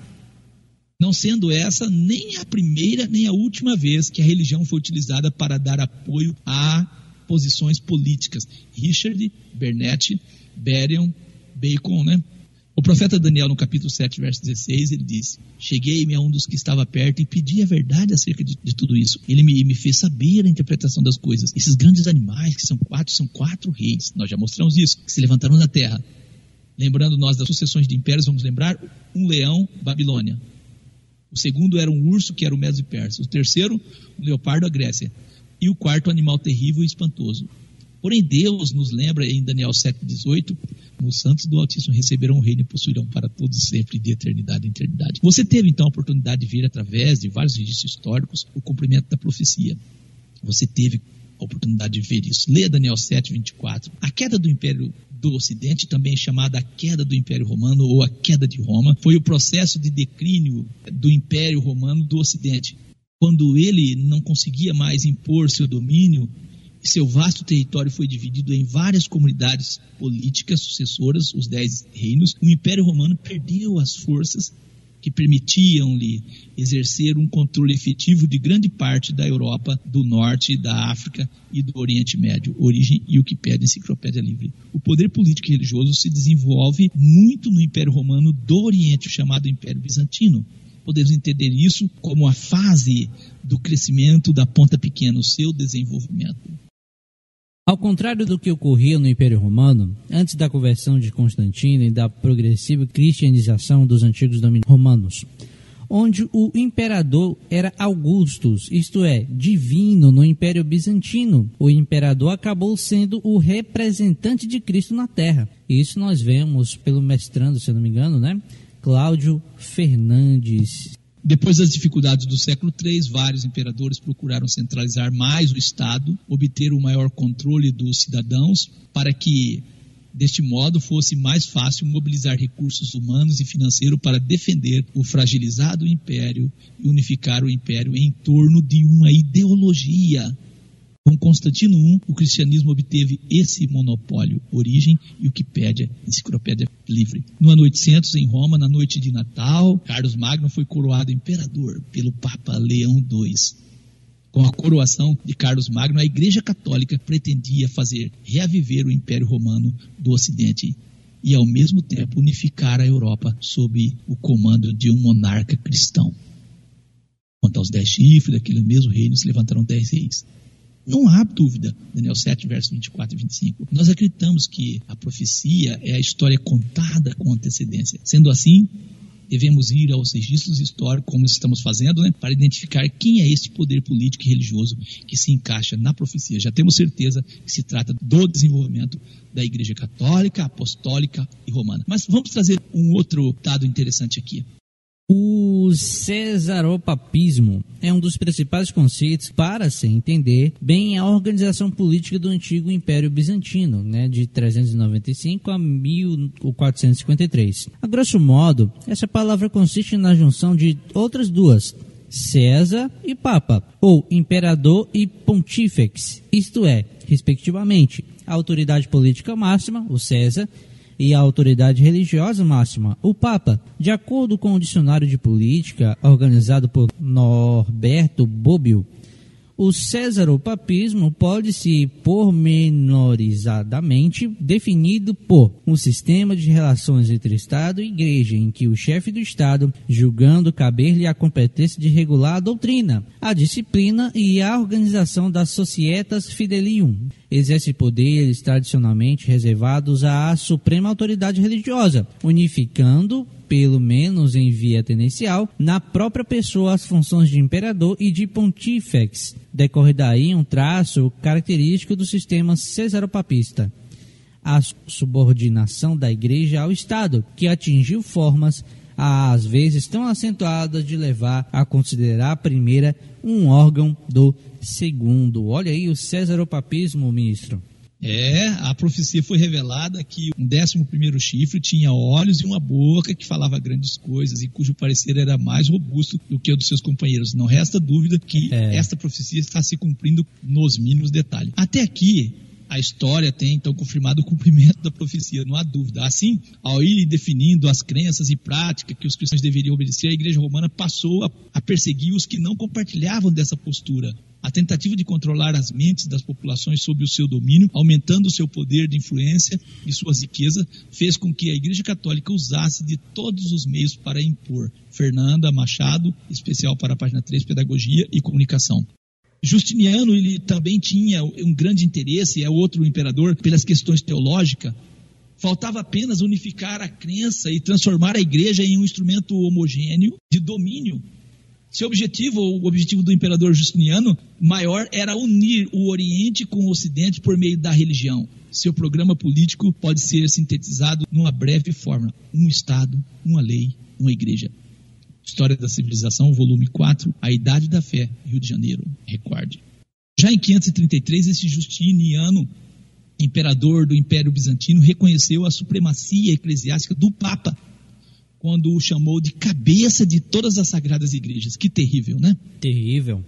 não sendo essa nem a primeira nem a última vez que a religião foi utilizada para dar apoio a posições políticas. Richard, Burnett, Berion, Bacon, né? O profeta Daniel, no capítulo 7, verso 16, ele diz: Cheguei-me a um dos que estava perto e pedi a verdade acerca de, de tudo isso. Ele me, me, fez saber a interpretação das coisas. Esses grandes animais, que são quatro, são quatro reis. Nós já mostramos isso, que se levantaram da terra. Lembrando nós das sucessões de impérios, vamos lembrar: um leão, Babilônia. O segundo era um urso, que era o Medo e Persa. O terceiro, um leopardo, a Grécia. E o quarto, animal terrível e espantoso. Porém, Deus nos lembra em Daniel 7,18: os santos do Altíssimo receberão o reino e possuirão para todos sempre, de eternidade em eternidade. Você teve então a oportunidade de ver, através de vários registros históricos, o cumprimento da profecia. Você teve a oportunidade de ver isso. Leia Daniel 7,24. A queda do Império do Ocidente, também chamada a queda do Império Romano ou a queda de Roma, foi o processo de declínio do Império Romano do Ocidente. Quando ele não conseguia mais impor seu domínio, seu vasto território foi dividido em várias comunidades políticas sucessoras, os dez reinos. O Império Romano perdeu as forças que permitiam-lhe exercer um controle efetivo de grande parte da Europa, do Norte, da África e do Oriente Médio. Origem e o que pede Enciclopédia Livre. O poder político e religioso se desenvolve muito no Império Romano do Oriente, chamado Império Bizantino. Podemos entender isso como a fase do crescimento da ponta pequena, o seu desenvolvimento. Ao contrário do que ocorria no Império Romano, antes da conversão de Constantino e da progressiva cristianização dos antigos domínios romanos, onde o imperador era Augustus, isto é, divino no Império Bizantino, o imperador acabou sendo o representante de Cristo na Terra. Isso nós vemos pelo mestrando, se eu não me engano, né? Cláudio Fernandes. Depois das dificuldades do século III, vários imperadores procuraram centralizar mais o Estado, obter o maior controle dos cidadãos, para que, deste modo, fosse mais fácil mobilizar recursos humanos e financeiros para defender o fragilizado império e unificar o império em torno de uma ideologia com Constantino I, o cristianismo obteve esse monopólio, origem e Wikipédia, enciclopédia livre. No ano 800, em Roma, na noite de Natal, Carlos Magno foi coroado imperador pelo Papa Leão II. Com a coroação de Carlos Magno, a Igreja Católica pretendia fazer reaviver o Império Romano do Ocidente e, ao mesmo tempo, unificar a Europa sob o comando de um monarca cristão. Quanto aos dez chifres daquele mesmo reino, se levantaram dez reis. Não há dúvida, Daniel 7, versos 24 e 25. Nós acreditamos que a profecia é a história contada com antecedência. Sendo assim, devemos ir aos registros históricos, como estamos fazendo, né, para identificar quem é este poder político e religioso que se encaixa na profecia. Já temos certeza que se trata do desenvolvimento da Igreja Católica, Apostólica e Romana. Mas vamos trazer um outro dado interessante aqui. O cesaropapismo é um dos principais conceitos para se entender bem a organização política do antigo Império Bizantino, né, de 395 a 1453. A grosso modo, essa palavra consiste na junção de outras duas, César e Papa, ou Imperador e Pontífex, isto é, respectivamente, a autoridade política máxima, o César, e a autoridade religiosa máxima, o Papa. De acordo com o dicionário de política organizado por Norberto Bobbio, o Césaropapismo pode-se pormenorizadamente definido por um sistema de relações entre Estado e Igreja, em que o chefe do Estado, julgando caber-lhe a competência de regular a doutrina, a disciplina e a organização das Societas Fidelium, exerce poderes tradicionalmente reservados à suprema autoridade religiosa, unificando pelo menos em via tendencial, na própria pessoa as funções de imperador e de pontífex. Decorre daí um traço característico do sistema cesaropapista. A subordinação da igreja ao Estado, que atingiu formas às vezes tão acentuadas de levar a considerar a primeira um órgão do segundo. Olha aí o cesaropapismo, ministro. É, a profecia foi revelada que um décimo primeiro chifre tinha olhos e uma boca que falava grandes coisas e cujo parecer era mais robusto do que o dos seus companheiros. Não resta dúvida que É. esta profecia está se cumprindo nos mínimos detalhes. Até aqui, a história tem então confirmado o cumprimento da profecia, não há dúvida. Assim, ao ir definindo as crenças e práticas que os cristãos deveriam obedecer, a Igreja Romana passou a, a perseguir os que não compartilhavam dessa postura. A tentativa de controlar as mentes das populações sob o seu domínio, aumentando o seu poder de influência e suas riquezas, fez com que a Igreja Católica usasse de todos os meios para impor. Fernanda Machado, especial para a página 3, Pedagogia e Comunicação. Justiniano ele também tinha um grande interesse, é outro imperador, pelas questões teológicas. Faltava apenas unificar a crença e transformar a igreja em um instrumento homogêneo de domínio. Seu objetivo, o objetivo do imperador Justiniano maior, era unir o Oriente com o Ocidente por meio da religião. Seu programa político pode ser sintetizado numa breve forma: um Estado, uma lei, uma igreja. História da Civilização, volume 4, A Idade da Fé, Rio de Janeiro, recorde. Já em 533, esse Justiniano, imperador do Império Bizantino, reconheceu a supremacia eclesiástica do Papa, quando o chamou de cabeça de todas as sagradas igrejas. Que terrível, né? Terrível.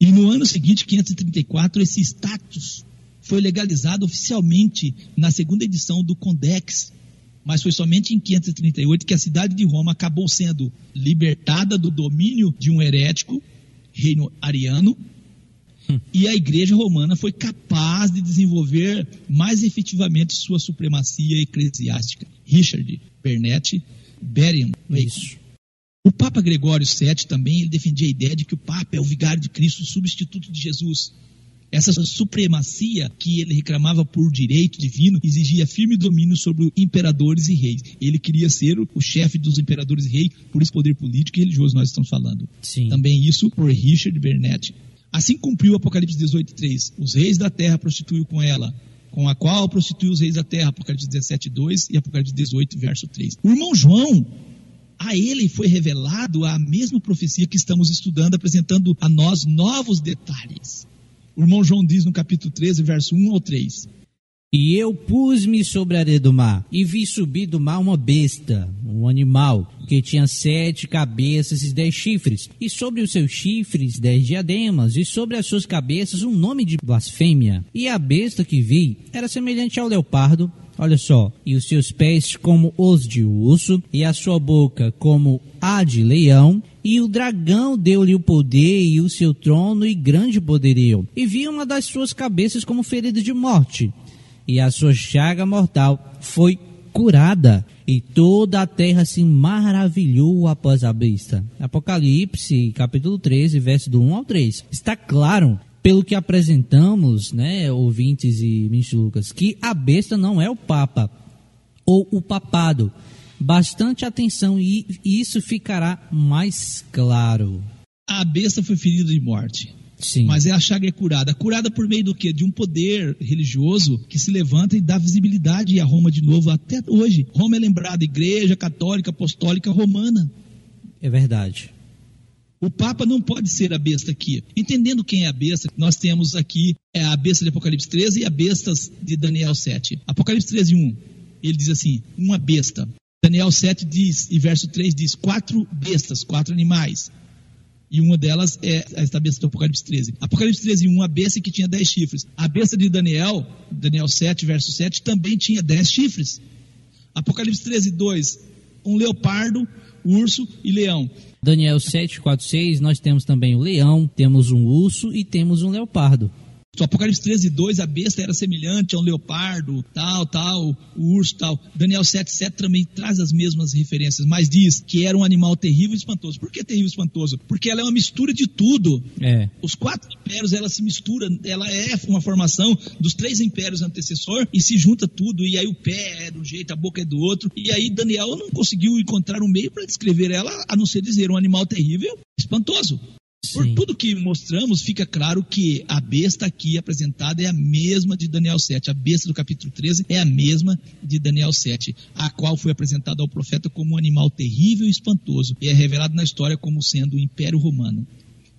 E no ano seguinte, 534, esse status foi legalizado oficialmente na segunda edição do Condex, mas foi somente em 538 que a cidade de Roma acabou sendo libertada do domínio de um herético, reino ariano, e a igreja romana foi capaz de desenvolver mais efetivamente sua supremacia eclesiástica. Richard Bernetti, Berian. Isso. O Papa Gregório VII também defendia a ideia de que o Papa é o vigário de Cristo, o substituto de Jesus. Essa supremacia que ele reclamava por direito divino exigia firme domínio sobre imperadores e reis. Ele queria ser o chefe dos imperadores e reis, por esse poder político e religioso nós estamos falando. Sim. Também isso por Richard Bernetti. Assim cumpriu Apocalipse 18:3. Os reis da terra prostituiu com ela, com a qual prostituiu os reis da terra, Apocalipse 17:2 e Apocalipse 18 verso 3. O irmão João a ele foi revelado a mesma profecia que estamos estudando, apresentando a nós novos detalhes. O irmão João diz no capítulo 13, verso 1 ao 3. E eu pus-me sobre a areia do mar, e vi subir do mar uma besta, um animal, que tinha sete cabeças e dez chifres, e sobre os seus chifres dez diademas, e sobre as suas cabeças um nome de blasfêmia. E a besta que vi era semelhante ao leopardo, olha só, e os seus pés como os de urso, e a sua boca como a de leão, e o dragão deu-lhe o poder e o seu trono e grande poderio. E vi uma das suas cabeças como ferida de morte, e a sua chaga mortal foi curada. E toda a terra se maravilhou após a besta. Apocalipse, capítulo 13, verso do 1 ao 3. Está claro, pelo que apresentamos, né, ouvintes e ministro Lucas, que a besta não é o Papa ou o papado. Bastante atenção e isso ficará mais claro. A besta foi ferida de morte. Sim. Mas é a chaga é curada. Curada por meio do quê? De um poder religioso que se levanta e dá visibilidade a Roma de novo até hoje. Roma é lembrada igreja católica apostólica romana. É verdade. O Papa não pode ser a besta aqui. Entendendo quem é a besta, nós temos aqui é a besta de Apocalipse 13 e a besta de Daniel 7. Apocalipse 13, 1. Ele diz assim: uma besta. Daniel 7 diz, e verso 3 diz: quatro bestas, quatro animais. E uma delas é esta besta do Apocalipse 13. Apocalipse 13, 1, a besta que tinha dez chifres. A besta de Daniel, Daniel 7, verso 7, também tinha dez chifres. Apocalipse 13, 2, um leopardo, urso e leão. Daniel 7, 4, 6, nós temos também o leão, temos um urso e temos um leopardo. No Apocalipse 13, 2, a besta era semelhante a um leopardo, tal, tal, o urso, tal. Daniel 7, 7 também traz as mesmas referências, mas diz que era um animal terrível e espantoso. Por que terrível e espantoso? Porque ela é uma mistura de tudo. É, Os quatro impérios, ela se mistura, ela é uma formação dos três impérios antecessor e se junta tudo, e aí o pé é de um jeito, a boca é do outro, e aí Daniel não conseguiu encontrar um meio para descrever ela, a não ser dizer um animal terrível, espantoso. Por sim. tudo que mostramos, fica claro que a besta aqui apresentada é a mesma de Daniel 7. A besta do capítulo 13 é a mesma de Daniel 7, a qual foi apresentada ao profeta como um animal terrível e espantoso, e é revelado na história como sendo o Império Romano.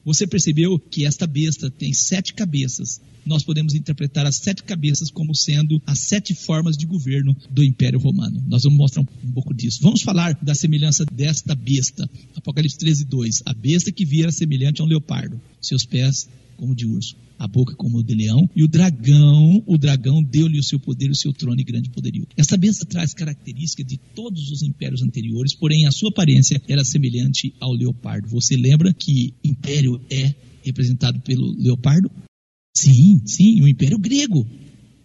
Você percebeu que esta besta tem sete cabeças. Nós podemos interpretar as sete cabeças como sendo as sete formas de governo do Império Romano. Nós vamos mostrar um pouco disso. Vamos falar da semelhança desta besta. Apocalipse 13, 2. A besta que viera semelhante a um leopardo, seus pés como de urso, a boca como de leão, e o dragão, o dragão deu-lhe o seu poder, o seu trono e grande poderio. Esta besta traz características de todos os impérios anteriores, porém a sua aparência era semelhante ao leopardo. Você lembra que império é representado pelo leopardo? Sim, sim, o império grego.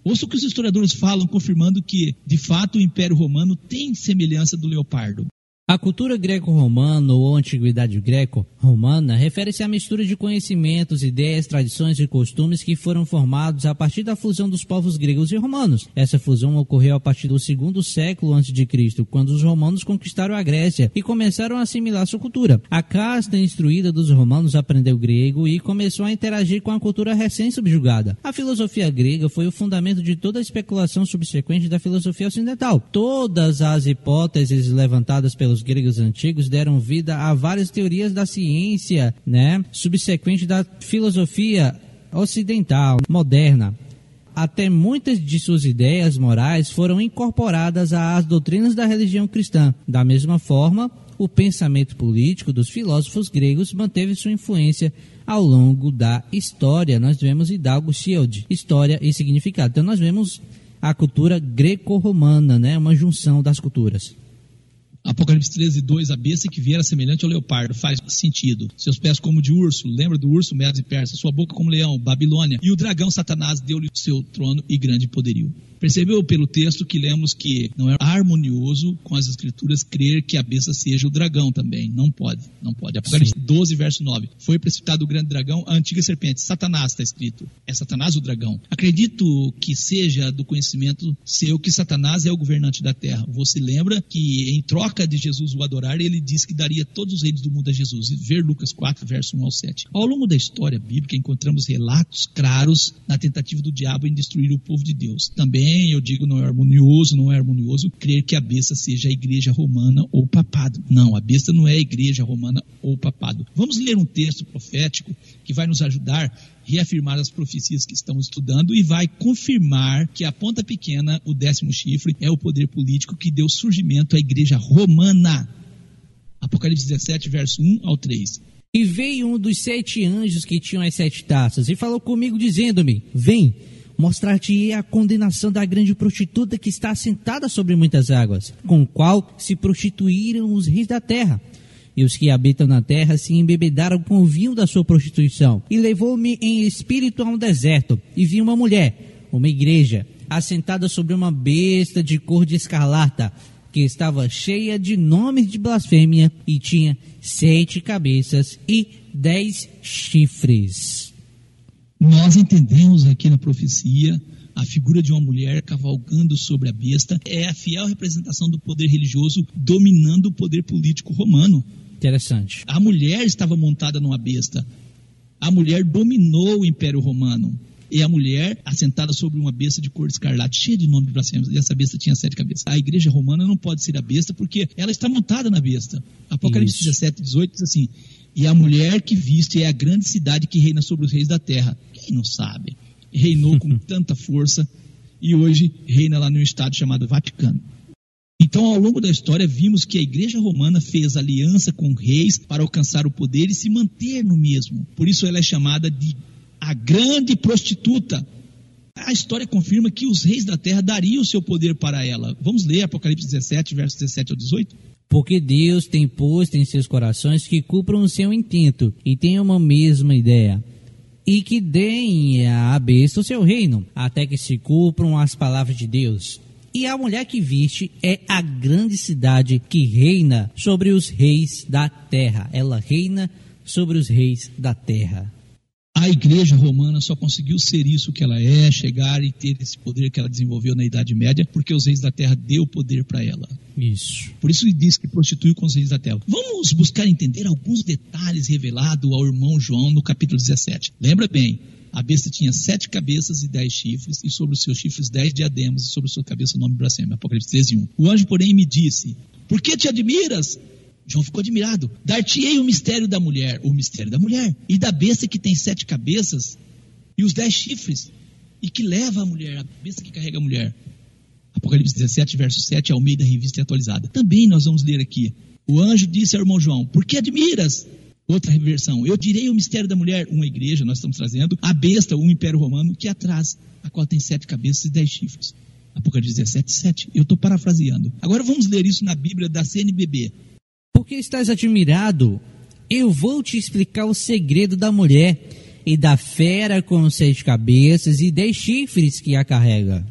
Ouça o que os historiadores falam, confirmando que, de fato, o Império Romano tem semelhança do leopardo. A cultura greco-romana ou antiguidade greco-romana refere-se à mistura de conhecimentos, ideias, tradições e costumes que foram formados a partir da fusão dos povos gregos e romanos. Essa fusão ocorreu a partir do segundo século antes de Cristo, quando os romanos conquistaram a Grécia e começaram a assimilar sua cultura. A casta instruída dos romanos aprendeu grego e começou a interagir com a cultura recém-subjugada. A filosofia grega foi o fundamento de toda a especulação subsequente da filosofia ocidental. Todas as hipóteses levantadas pelos os gregos antigos deram vida a várias teorias da ciência, né, subsequente da filosofia ocidental moderna. Até muitas de suas ideias morais foram incorporadas às doutrinas da religião cristã. Da mesma forma, o pensamento político dos filósofos gregos manteve sua influência ao longo da história. Nós vemos Hidalgo Shield, história e significado. Então nós vemos a cultura greco-romana, né, uma junção das culturas. Apocalipse 13, 2, a besta que viera semelhante ao leopardo, faz sentido. Seus pés como de urso, lembra do urso, Medos e Persa, sua boca como leão, Babilônia. E o dragão Satanás deu-lhe seu trono e grande poderio. Percebeu pelo texto que lemos que não é harmonioso com as escrituras crer que a besta seja o dragão também. Não pode, não pode. Apocalipse Sim. 12, verso 9. Foi precipitado o grande dragão, a antiga serpente. Satanás está escrito. É Satanás o dragão. Acredito que seja do conhecimento seu que Satanás é o governante da terra. Você lembra que em troca de Jesus o adorar, ele disse que daria todos os reinos do mundo a Jesus. Ver Lucas 4, verso 1 ao 7. Ao longo da história bíblica, encontramos relatos claros na tentativa do diabo em destruir o povo de Deus. Também eu digo, não é harmonioso, não é harmonioso crer que a besta seja a igreja romana ou papado. Não, a besta não é a igreja romana ou papado. Vamos ler um texto profético que vai nos ajudar reafirmar as profecias que estamos estudando e vai confirmar que a ponta pequena, o décimo chifre, é o poder político que deu surgimento à igreja romana. Apocalipse 17, verso 1 ao 3. E veio um dos sete anjos que tinham as sete taças e falou comigo, dizendo-me: Vem, mostrar-te a condenação da grande prostituta que está assentada sobre muitas águas, com qual se prostituíram os reis da terra. E os que habitam na terra se embebedaram com o vinho da sua prostituição. E levou-me em espírito a um deserto, e vi uma mulher, uma igreja, assentada sobre uma besta de cor de escarlata, que estava cheia de nomes de blasfêmia e tinha sete cabeças e dez chifres. Nós entendemos aqui na profecia a figura de uma mulher cavalgando sobre a besta é a fiel representação do poder religioso dominando o poder político romano. Interessante. A mulher estava montada numa besta. A mulher dominou o Império Romano. E a mulher assentada sobre uma besta de cor escarlate, cheia de nome de blasfêmios. E essa besta tinha sete cabeças. A igreja romana não pode ser a besta porque ela está montada na besta. Apocalipse Isso. 17, 18 diz assim: E a mulher que viste é a grande cidade que reina sobre os reis da terra quem não sabe? Reinou com [laughs] tanta força e hoje reina lá no estado chamado Vaticano. Então, ao longo da história, vimos que a Igreja Romana fez aliança com reis para alcançar o poder e se manter no mesmo. Por isso, ela é chamada de a grande prostituta. A história confirma que os reis da terra dariam o seu poder para ela. Vamos ler Apocalipse 17, versos 17 ao 18? Porque Deus tem posto em seus corações que cumpram o seu intento e tenham uma mesma ideia e que deem à besta o seu reino, até que se cumpram as palavras de Deus. E a mulher que viste é a grande cidade que reina sobre os reis da terra. Ela reina sobre os reis da terra. A igreja romana só conseguiu ser isso que ela é, chegar e ter esse poder que ela desenvolveu na Idade Média, porque os reis da terra deu poder para ela. Isso. Por isso ele diz que prostituiu com os reis da terra. Vamos buscar entender alguns detalhes revelados ao irmão João no capítulo 17. Lembra bem, a besta tinha sete cabeças e dez chifres, e sobre os seus chifres dez diademas, e sobre a sua cabeça o nome blasfêmio. Apocalipse 13, 1. O anjo, porém, me disse: Por que te admiras? João ficou admirado. Dar-te-ei o mistério da mulher, o mistério da mulher, e da besta que tem sete cabeças e os dez chifres, e que leva a mulher, a besta que carrega a mulher. Apocalipse 17, verso 7, Almeida Revista Atualizada. Também nós vamos ler aqui. O anjo disse ao irmão João: Por que admiras? Outra reversão. Eu direi o mistério da mulher, uma igreja, nós estamos trazendo, a besta, o império romano, que atrás, a qual tem sete cabeças e dez chifres. Apocalipse 17, 7. Eu estou parafraseando. Agora vamos ler isso na Bíblia da CNBB. Por que estás admirado? Eu vou te explicar o segredo da mulher e da fera com sete cabeças e dez chifres que a carrega.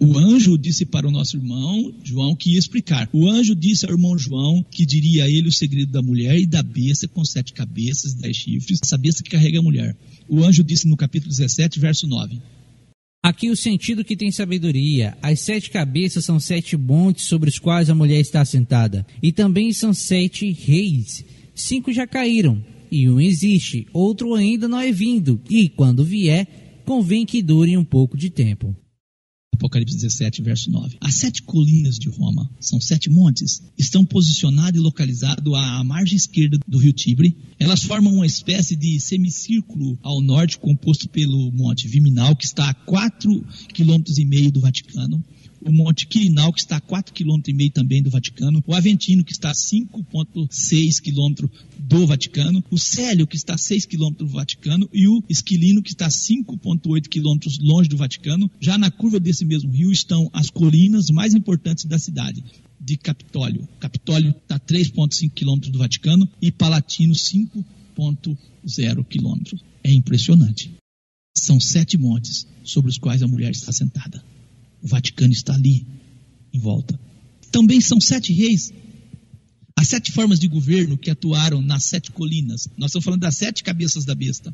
O anjo disse para o nosso irmão João que ia explicar. O anjo disse ao irmão João que diria a ele o segredo da mulher e da besta com sete cabeças e dez chifres, essa besta que carrega a mulher. O anjo disse no capítulo 17, verso 9. Aqui o sentido que tem sabedoria. As sete cabeças são sete montes sobre os quais a mulher está sentada. E também são sete reis. Cinco já caíram, e um existe, outro ainda não é vindo. E quando vier, convém que dure um pouco de tempo. Apocalipse 17, verso 9. As sete colinas de Roma, são sete montes, estão posicionados e localizados à margem esquerda do rio Tibre. Elas formam uma espécie de semicírculo ao norte, composto pelo Monte Viminal, que está a 4,5 km do Vaticano. O Monte Quirinal, que está a 4,5 km também do Vaticano. O Aventino, que está a 5,6 km do Vaticano. O Célio, que está a 6 km do Vaticano. E o Esquilino, que está a 5,8 km longe do Vaticano. Já na curva desse mesmo rio estão as colinas mais importantes da cidade de Capitólio. Capitólio está a 3,5 km do Vaticano e Palatino 5,0 km. É impressionante. São sete montes sobre os quais a mulher está sentada. O Vaticano está ali, em volta. Também são sete reis. As sete formas de governo que atuaram nas sete colinas. Nós estamos falando das sete cabeças da besta.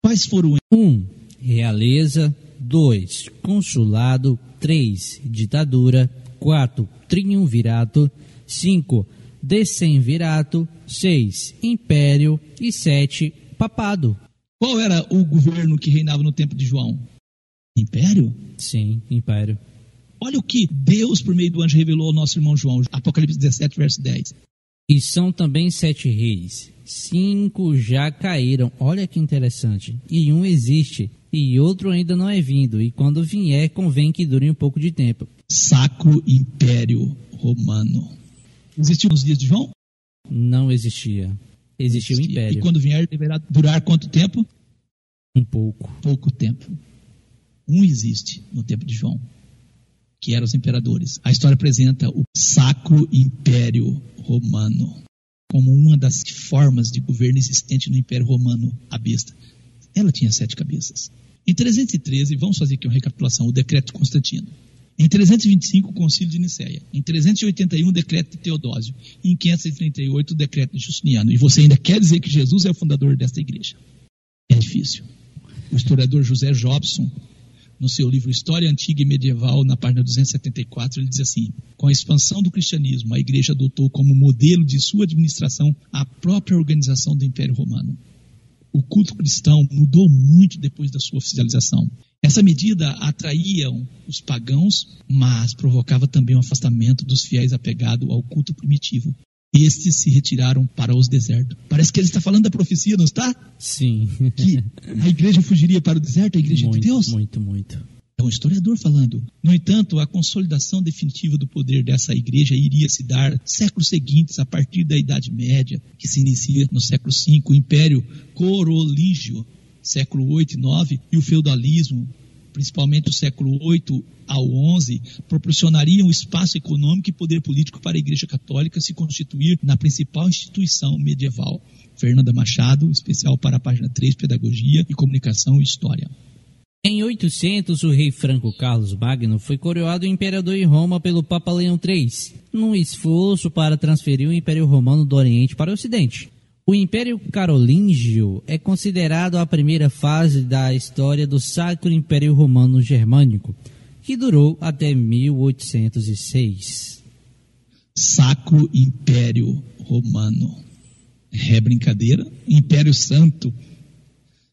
Quais foram? 1. Um, realeza. 2. Consulado. 3. Ditadura. 4. Triunvirato. 5. Decemvirato. 6. Império. E 7. Papado. Qual era o governo que reinava no tempo de João? Império? Sim, império. Olha o que Deus, por meio do anjo, revelou ao nosso irmão João. Apocalipse 17, verso 10. E são também sete reis. Cinco já caíram. Olha que interessante. E um existe. E outro ainda não é vindo. E quando vier, convém que dure um pouco de tempo. Sacro Império Romano. Existiu nos dias de João? Não existia. Existiu o império. E quando vier, deverá durar quanto tempo? Um pouco. Pouco tempo. Um existe no tempo de João, que eram os imperadores. A história apresenta o Sacro Império Romano como uma das formas de governo existente no Império Romano, a besta. Ela tinha sete cabeças. Em 313, vamos fazer aqui uma recapitulação, o decreto de Constantino. Em 325, o Concílio de Nicéia. Em 381, o decreto de Teodósio. Em 538, o decreto de Justiniano. E você ainda quer dizer que Jesus é o fundador desta igreja? É difícil. O historiador José Jobson, no seu livro História Antiga e Medieval, na página 274, ele diz assim: Com a expansão do cristianismo, a igreja adotou como modelo de sua administração a própria organização do Império Romano. O culto cristão mudou muito depois da sua oficialização. Essa medida atraía os pagãos, mas provocava também o afastamento dos fiéis apegados ao culto primitivo. Estes se retiraram para os desertos. Parece que ele está falando da profecia, não está? Sim. Que a igreja fugiria para o deserto, a igreja muito, de Deus? muito, muito. É um historiador falando. No entanto, a consolidação definitiva do poder dessa igreja iria se dar séculos seguintes, a partir da Idade Média, que se inicia no século V, o Império Corolígio, século 8 e 9, e o feudalismo, principalmente o século 8 ao 11, proporcionariam espaço econômico e poder político para a Igreja Católica se constituir na principal instituição medieval. Fernanda Machado, especial para a página 3, Pedagogia e Comunicação e História. Em 800, o rei Franco Carlos Magno foi coroado imperador em Roma pelo Papa Leão III, num esforço para transferir o Império Romano do Oriente para o Ocidente. O Império Carolíngio é considerado a primeira fase da história do Sacro Império Romano Germânico, que durou até 1806. Sacro Império Romano. É brincadeira? Império Santo.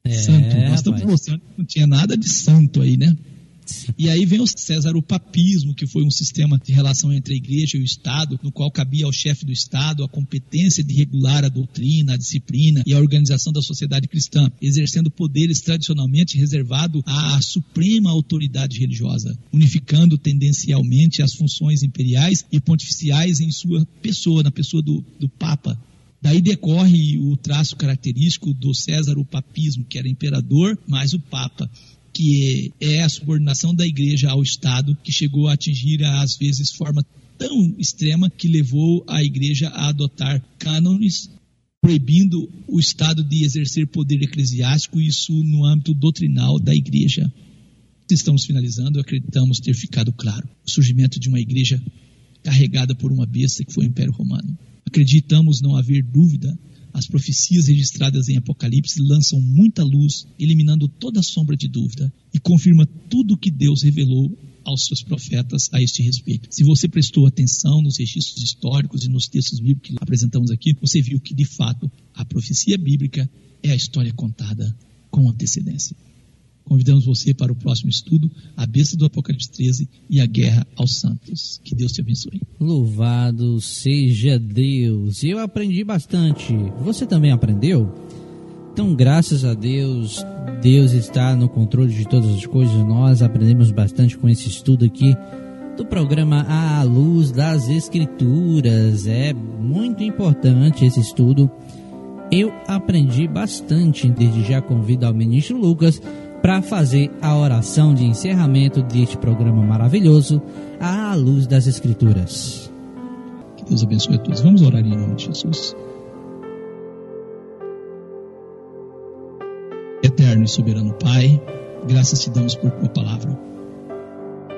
É, santo. Nós estamos mostrando que não tinha nada de santo aí, né? E aí vem o César o papismo, que foi um sistema de relação entre a igreja e o Estado, no qual cabia ao chefe do Estado a competência de regular a doutrina, a disciplina e a organização da sociedade cristã, exercendo poderes tradicionalmente reservados à suprema autoridade religiosa, unificando tendencialmente as funções imperiais e pontificiais em sua pessoa, na pessoa do, do Papa. Daí decorre o traço característico do César o papismo, que era imperador mais o Papa que é a subordinação da igreja ao Estado, que chegou a atingir, às vezes, forma tão extrema que levou a igreja a adotar cânones proibindo o Estado de exercer poder eclesiástico, isso no âmbito doutrinal da igreja. Estamos finalizando, acreditamos ter ficado claro o surgimento de uma igreja carregada por uma besta que foi o Império Romano. Acreditamos não haver dúvida as profecias registradas em Apocalipse lançam muita luz, eliminando toda sombra de dúvida, e confirma tudo o que Deus revelou aos seus profetas a este respeito. Se você prestou atenção nos registros históricos e nos textos bíblicos que apresentamos aqui, você viu que, de fato, a profecia bíblica é a história contada com antecedência. Convidamos você para o próximo estudo, a besta do Apocalipse 13 e a guerra aos santos. Que Deus te abençoe. Louvado seja Deus. Eu aprendi bastante. Você também aprendeu? Então, graças a Deus, Deus está no controle de todas as coisas. Nós aprendemos bastante com esse estudo aqui do programa À Luz das Escrituras. É muito importante esse estudo. Eu aprendi bastante. Desde já convido ao ministro Lucas para fazer a oração de encerramento deste programa maravilhoso à luz das Escrituras. Que Deus abençoe a todos. Vamos orar em nome de Jesus. Eterno e soberano Pai, graças te damos por tua palavra,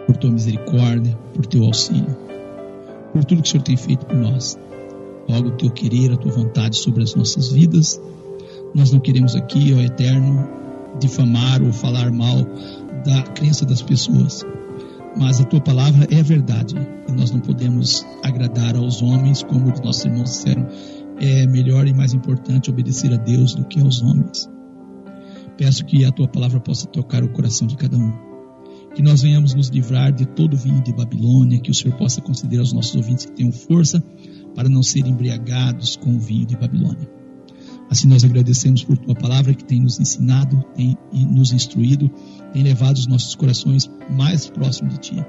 por tua misericórdia, por teu auxílio, por tudo que o Senhor tem feito por nós. Rogo o teu querer, a tua vontade sobre as nossas vidas. Nós não queremos aqui, ó Eterno, difamar ou falar mal da crença das pessoas. Mas a tua palavra é verdade e nós não podemos agradar aos homens, como os nossos irmãos disseram. É melhor e mais importante obedecer a Deus do que aos homens. Peço que a tua palavra possa tocar o coração de cada um. Que nós venhamos nos livrar de todo o vinho de Babilônia, que o Senhor possa conceder aos nossos ouvintes que tenham força para não serem embriagados com o vinho de Babilônia. Assim nós agradecemos por tua palavra que tem nos ensinado, tem nos instruído, tem levado os nossos corações mais próximos de ti.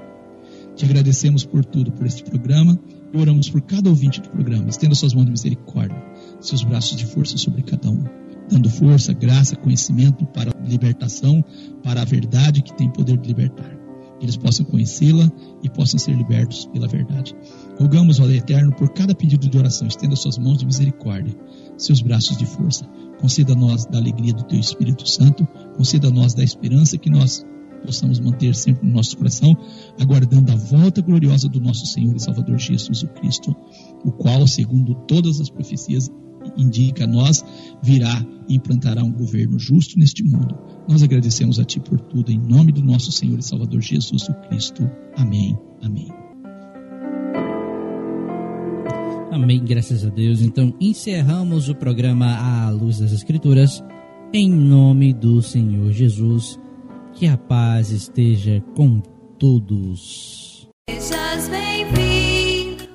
Te agradecemos por tudo, por este programa e oramos por cada ouvinte do programa. Estenda suas mãos de misericórdia, seus braços de força sobre cada um, dando força, graça, conhecimento para a libertação, para a verdade que tem poder de libertar. Eles possam conhecê-la e possam ser libertos pela verdade. Rogamos, ó Eterno, por cada pedido de oração, estenda suas mãos de misericórdia, seus braços de força. Conceda a nós da alegria do Teu Espírito Santo, conceda a nós da esperança que nós possamos manter sempre no nosso coração, aguardando a volta gloriosa do nosso Senhor e Salvador Jesus Cristo, o qual, segundo todas as profecias, indica a nós, virá e implantará um governo justo neste mundo. Nós agradecemos a Ti por tudo, em nome do nosso Senhor e Salvador Jesus o Cristo. Amém. Amém. Amém, graças a Deus. Então, encerramos o programa à luz das Escrituras, em nome do Senhor Jesus. Que a paz esteja com todos. Sejas bem-vindo.